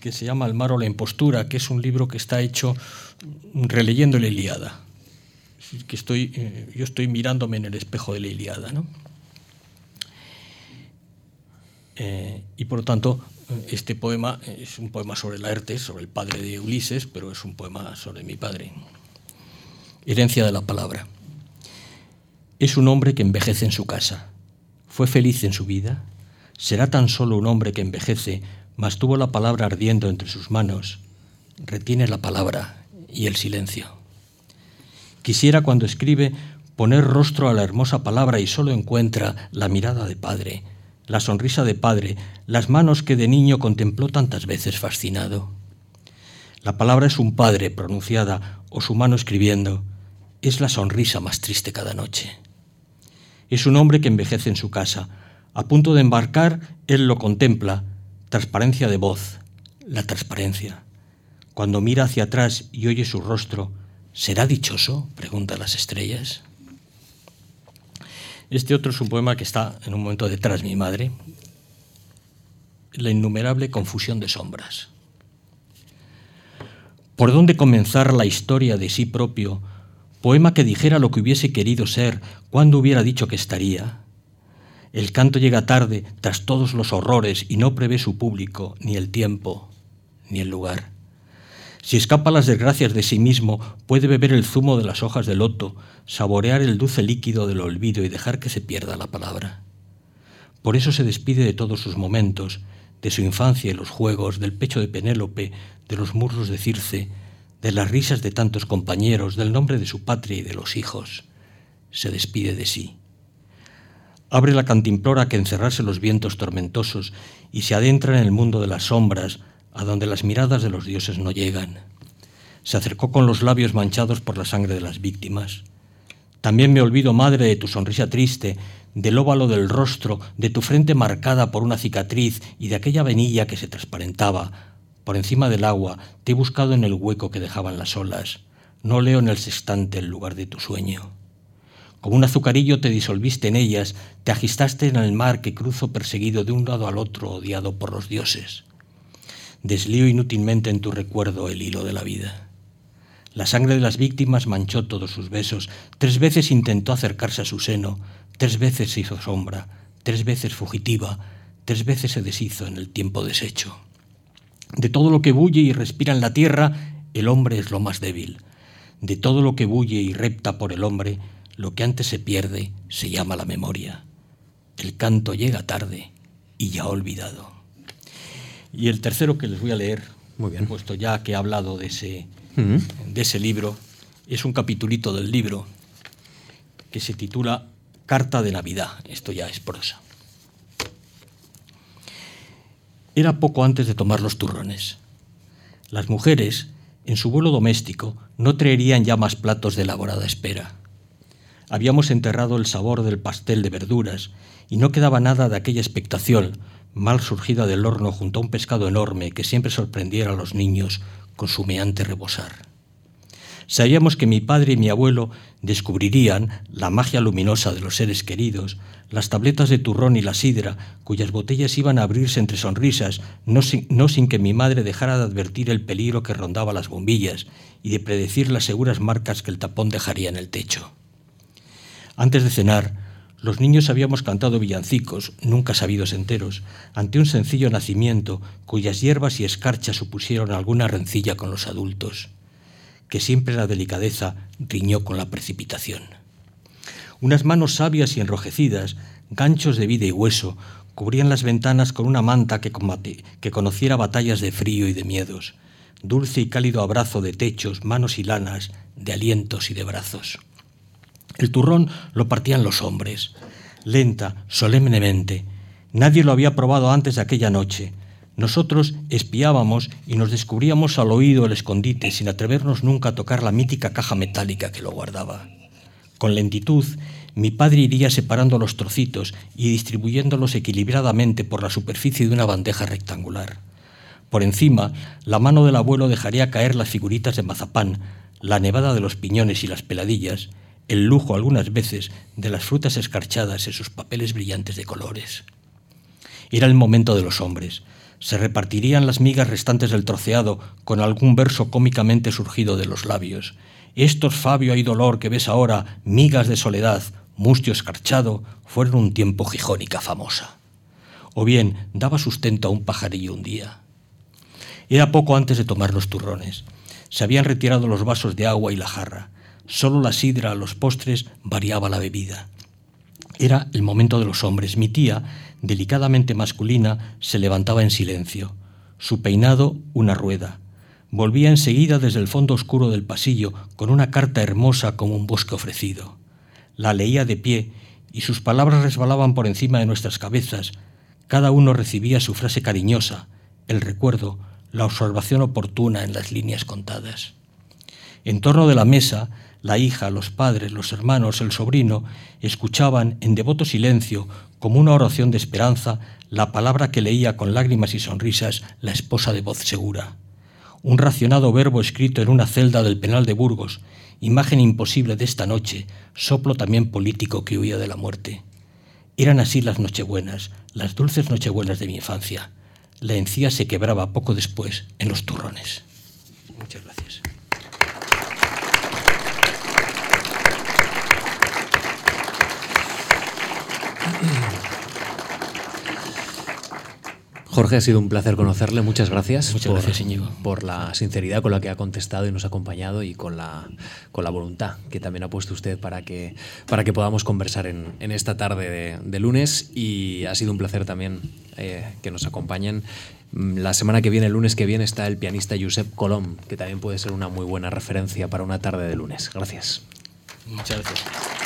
que se llama El mar o la impostura, que es un libro que está hecho releyendo la Iliada. Que estoy, eh, yo estoy mirándome en el espejo de la Iliada, ¿no? Eh, y por lo tanto, este poema es un poema sobre Laertes, sobre el padre de Ulises, pero es un poema sobre mi padre. Herencia de la palabra. Es un hombre que envejece en su casa. Fue feliz en su vida. Será tan solo un hombre que envejece, mas tuvo la palabra ardiendo entre sus manos. Retiene la palabra y el silencio. Quisiera cuando escribe poner rostro a la hermosa palabra y solo encuentra la mirada de padre la sonrisa de padre, las manos que de niño contempló tantas veces fascinado. La palabra es un padre pronunciada o su mano escribiendo. Es la sonrisa más triste cada noche. Es un hombre que envejece en su casa. A punto de embarcar, él lo contempla. Transparencia de voz, la transparencia. Cuando mira hacia atrás y oye su rostro, ¿Será dichoso? preguntan las estrellas. Este otro es un poema que está en un momento detrás mi madre. La innumerable confusión de sombras. ¿Por dónde comenzar la historia de sí propio? Poema que dijera lo que hubiese querido ser, cuando hubiera dicho que estaría. El canto llega tarde, tras todos los horrores, y no prevé su público, ni el tiempo, ni el lugar. Si escapa las desgracias de sí mismo, puede beber el zumo de las hojas de loto, saborear el dulce líquido del olvido y dejar que se pierda la palabra. Por eso se despide de todos sus momentos, de su infancia y los juegos, del pecho de Penélope, de los muslos de Circe, de las risas de tantos compañeros, del nombre de su patria y de los hijos. Se despide de sí. Abre la cantimplora que encerrarse los vientos tormentosos y se adentra en el mundo de las sombras, a donde las miradas de los dioses no llegan. Se acercó con los labios manchados por la sangre de las víctimas. También me olvido, madre, de tu sonrisa triste, del óvalo del rostro, de tu frente marcada por una cicatriz y de aquella venilla que se transparentaba. Por encima del agua te he buscado en el hueco que dejaban las olas. No leo en el sextante el lugar de tu sueño. Como un azucarillo te disolviste en ellas, te agistaste en el mar que cruzo perseguido de un lado al otro, odiado por los dioses deslío inútilmente en tu recuerdo el hilo de la vida. La sangre de las víctimas manchó todos sus besos, tres veces intentó acercarse a su seno, tres veces se hizo sombra, tres veces fugitiva, tres veces se deshizo en el tiempo deshecho. De todo lo que bulle y respira en la tierra, el hombre es lo más débil. De todo lo que bulle y repta por el hombre, lo que antes se pierde se llama la memoria. El canto llega tarde y ya olvidado. Y el tercero que les voy a leer, Muy bien. puesto ya que he hablado de ese, de ese libro, es un capitulito del libro que se titula Carta de Navidad. Esto ya es prosa. Era poco antes de tomar los turrones. Las mujeres, en su vuelo doméstico, no traerían ya más platos de elaborada espera. Habíamos enterrado el sabor del pastel de verduras y no quedaba nada de aquella expectación mal surgida del horno junto a un pescado enorme que siempre sorprendiera a los niños con su meante rebosar. Sabíamos que mi padre y mi abuelo descubrirían la magia luminosa de los seres queridos, las tabletas de turrón y la sidra, cuyas botellas iban a abrirse entre sonrisas, no sin, no sin que mi madre dejara de advertir el peligro que rondaba las bombillas y de predecir las seguras marcas que el tapón dejaría en el techo. Antes de cenar, los niños habíamos cantado villancicos, nunca sabidos enteros, ante un sencillo nacimiento cuyas hierbas y escarchas supusieron alguna rencilla con los adultos, que siempre la delicadeza riñó con la precipitación. Unas manos sabias y enrojecidas, ganchos de vida y hueso, cubrían las ventanas con una manta que, que conociera batallas de frío y de miedos, dulce y cálido abrazo de techos, manos y lanas, de alientos y de brazos. El turrón lo partían los hombres, lenta, solemnemente. Nadie lo había probado antes de aquella noche. Nosotros espiábamos y nos descubríamos al oído el escondite sin atrevernos nunca a tocar la mítica caja metálica que lo guardaba. Con lentitud, mi padre iría separando los trocitos y distribuyéndolos equilibradamente por la superficie de una bandeja rectangular. Por encima, la mano del abuelo dejaría caer las figuritas de mazapán, la nevada de los piñones y las peladillas, el lujo algunas veces de las frutas escarchadas en sus papeles brillantes de colores. Era el momento de los hombres. Se repartirían las migas restantes del troceado con algún verso cómicamente surgido de los labios. Estos Fabio y dolor que ves ahora, migas de soledad, mustio escarchado, fueron un tiempo gijónica famosa. O bien daba sustento a un pajarillo un día. Era poco antes de tomar los turrones. Se habían retirado los vasos de agua y la jarra. Solo la sidra a los postres variaba la bebida. Era el momento de los hombres. Mi tía, delicadamente masculina, se levantaba en silencio. Su peinado, una rueda. Volvía enseguida desde el fondo oscuro del pasillo con una carta hermosa como un bosque ofrecido. La leía de pie y sus palabras resbalaban por encima de nuestras cabezas. Cada uno recibía su frase cariñosa, el recuerdo, la observación oportuna en las líneas contadas. En torno de la mesa, la hija, los padres, los hermanos, el sobrino, escuchaban en devoto silencio, como una oración de esperanza, la palabra que leía con lágrimas y sonrisas la esposa de voz segura. un racionado verbo escrito en una celda del penal de Burgos, imagen imposible de esta noche, soplo también político que huía de la muerte. Eran así las nochebuenas, las dulces nochebuenas de mi infancia. La encía se quebraba poco después en los turrones. Muchas gracias. Jorge, ha sido un placer conocerle. Muchas gracias. Muchas por, gracias, Íñigo. Por la sinceridad con la que ha contestado y nos ha acompañado y con la, con la voluntad que también ha puesto usted para que, para que podamos conversar en, en esta tarde de, de, lunes. Y ha sido un placer también eh, que nos acompañen. La semana que viene, el lunes que viene, está el pianista Josep Colom, que también puede ser una muy buena referencia para una tarde de lunes. Gracias. Muchas gracias.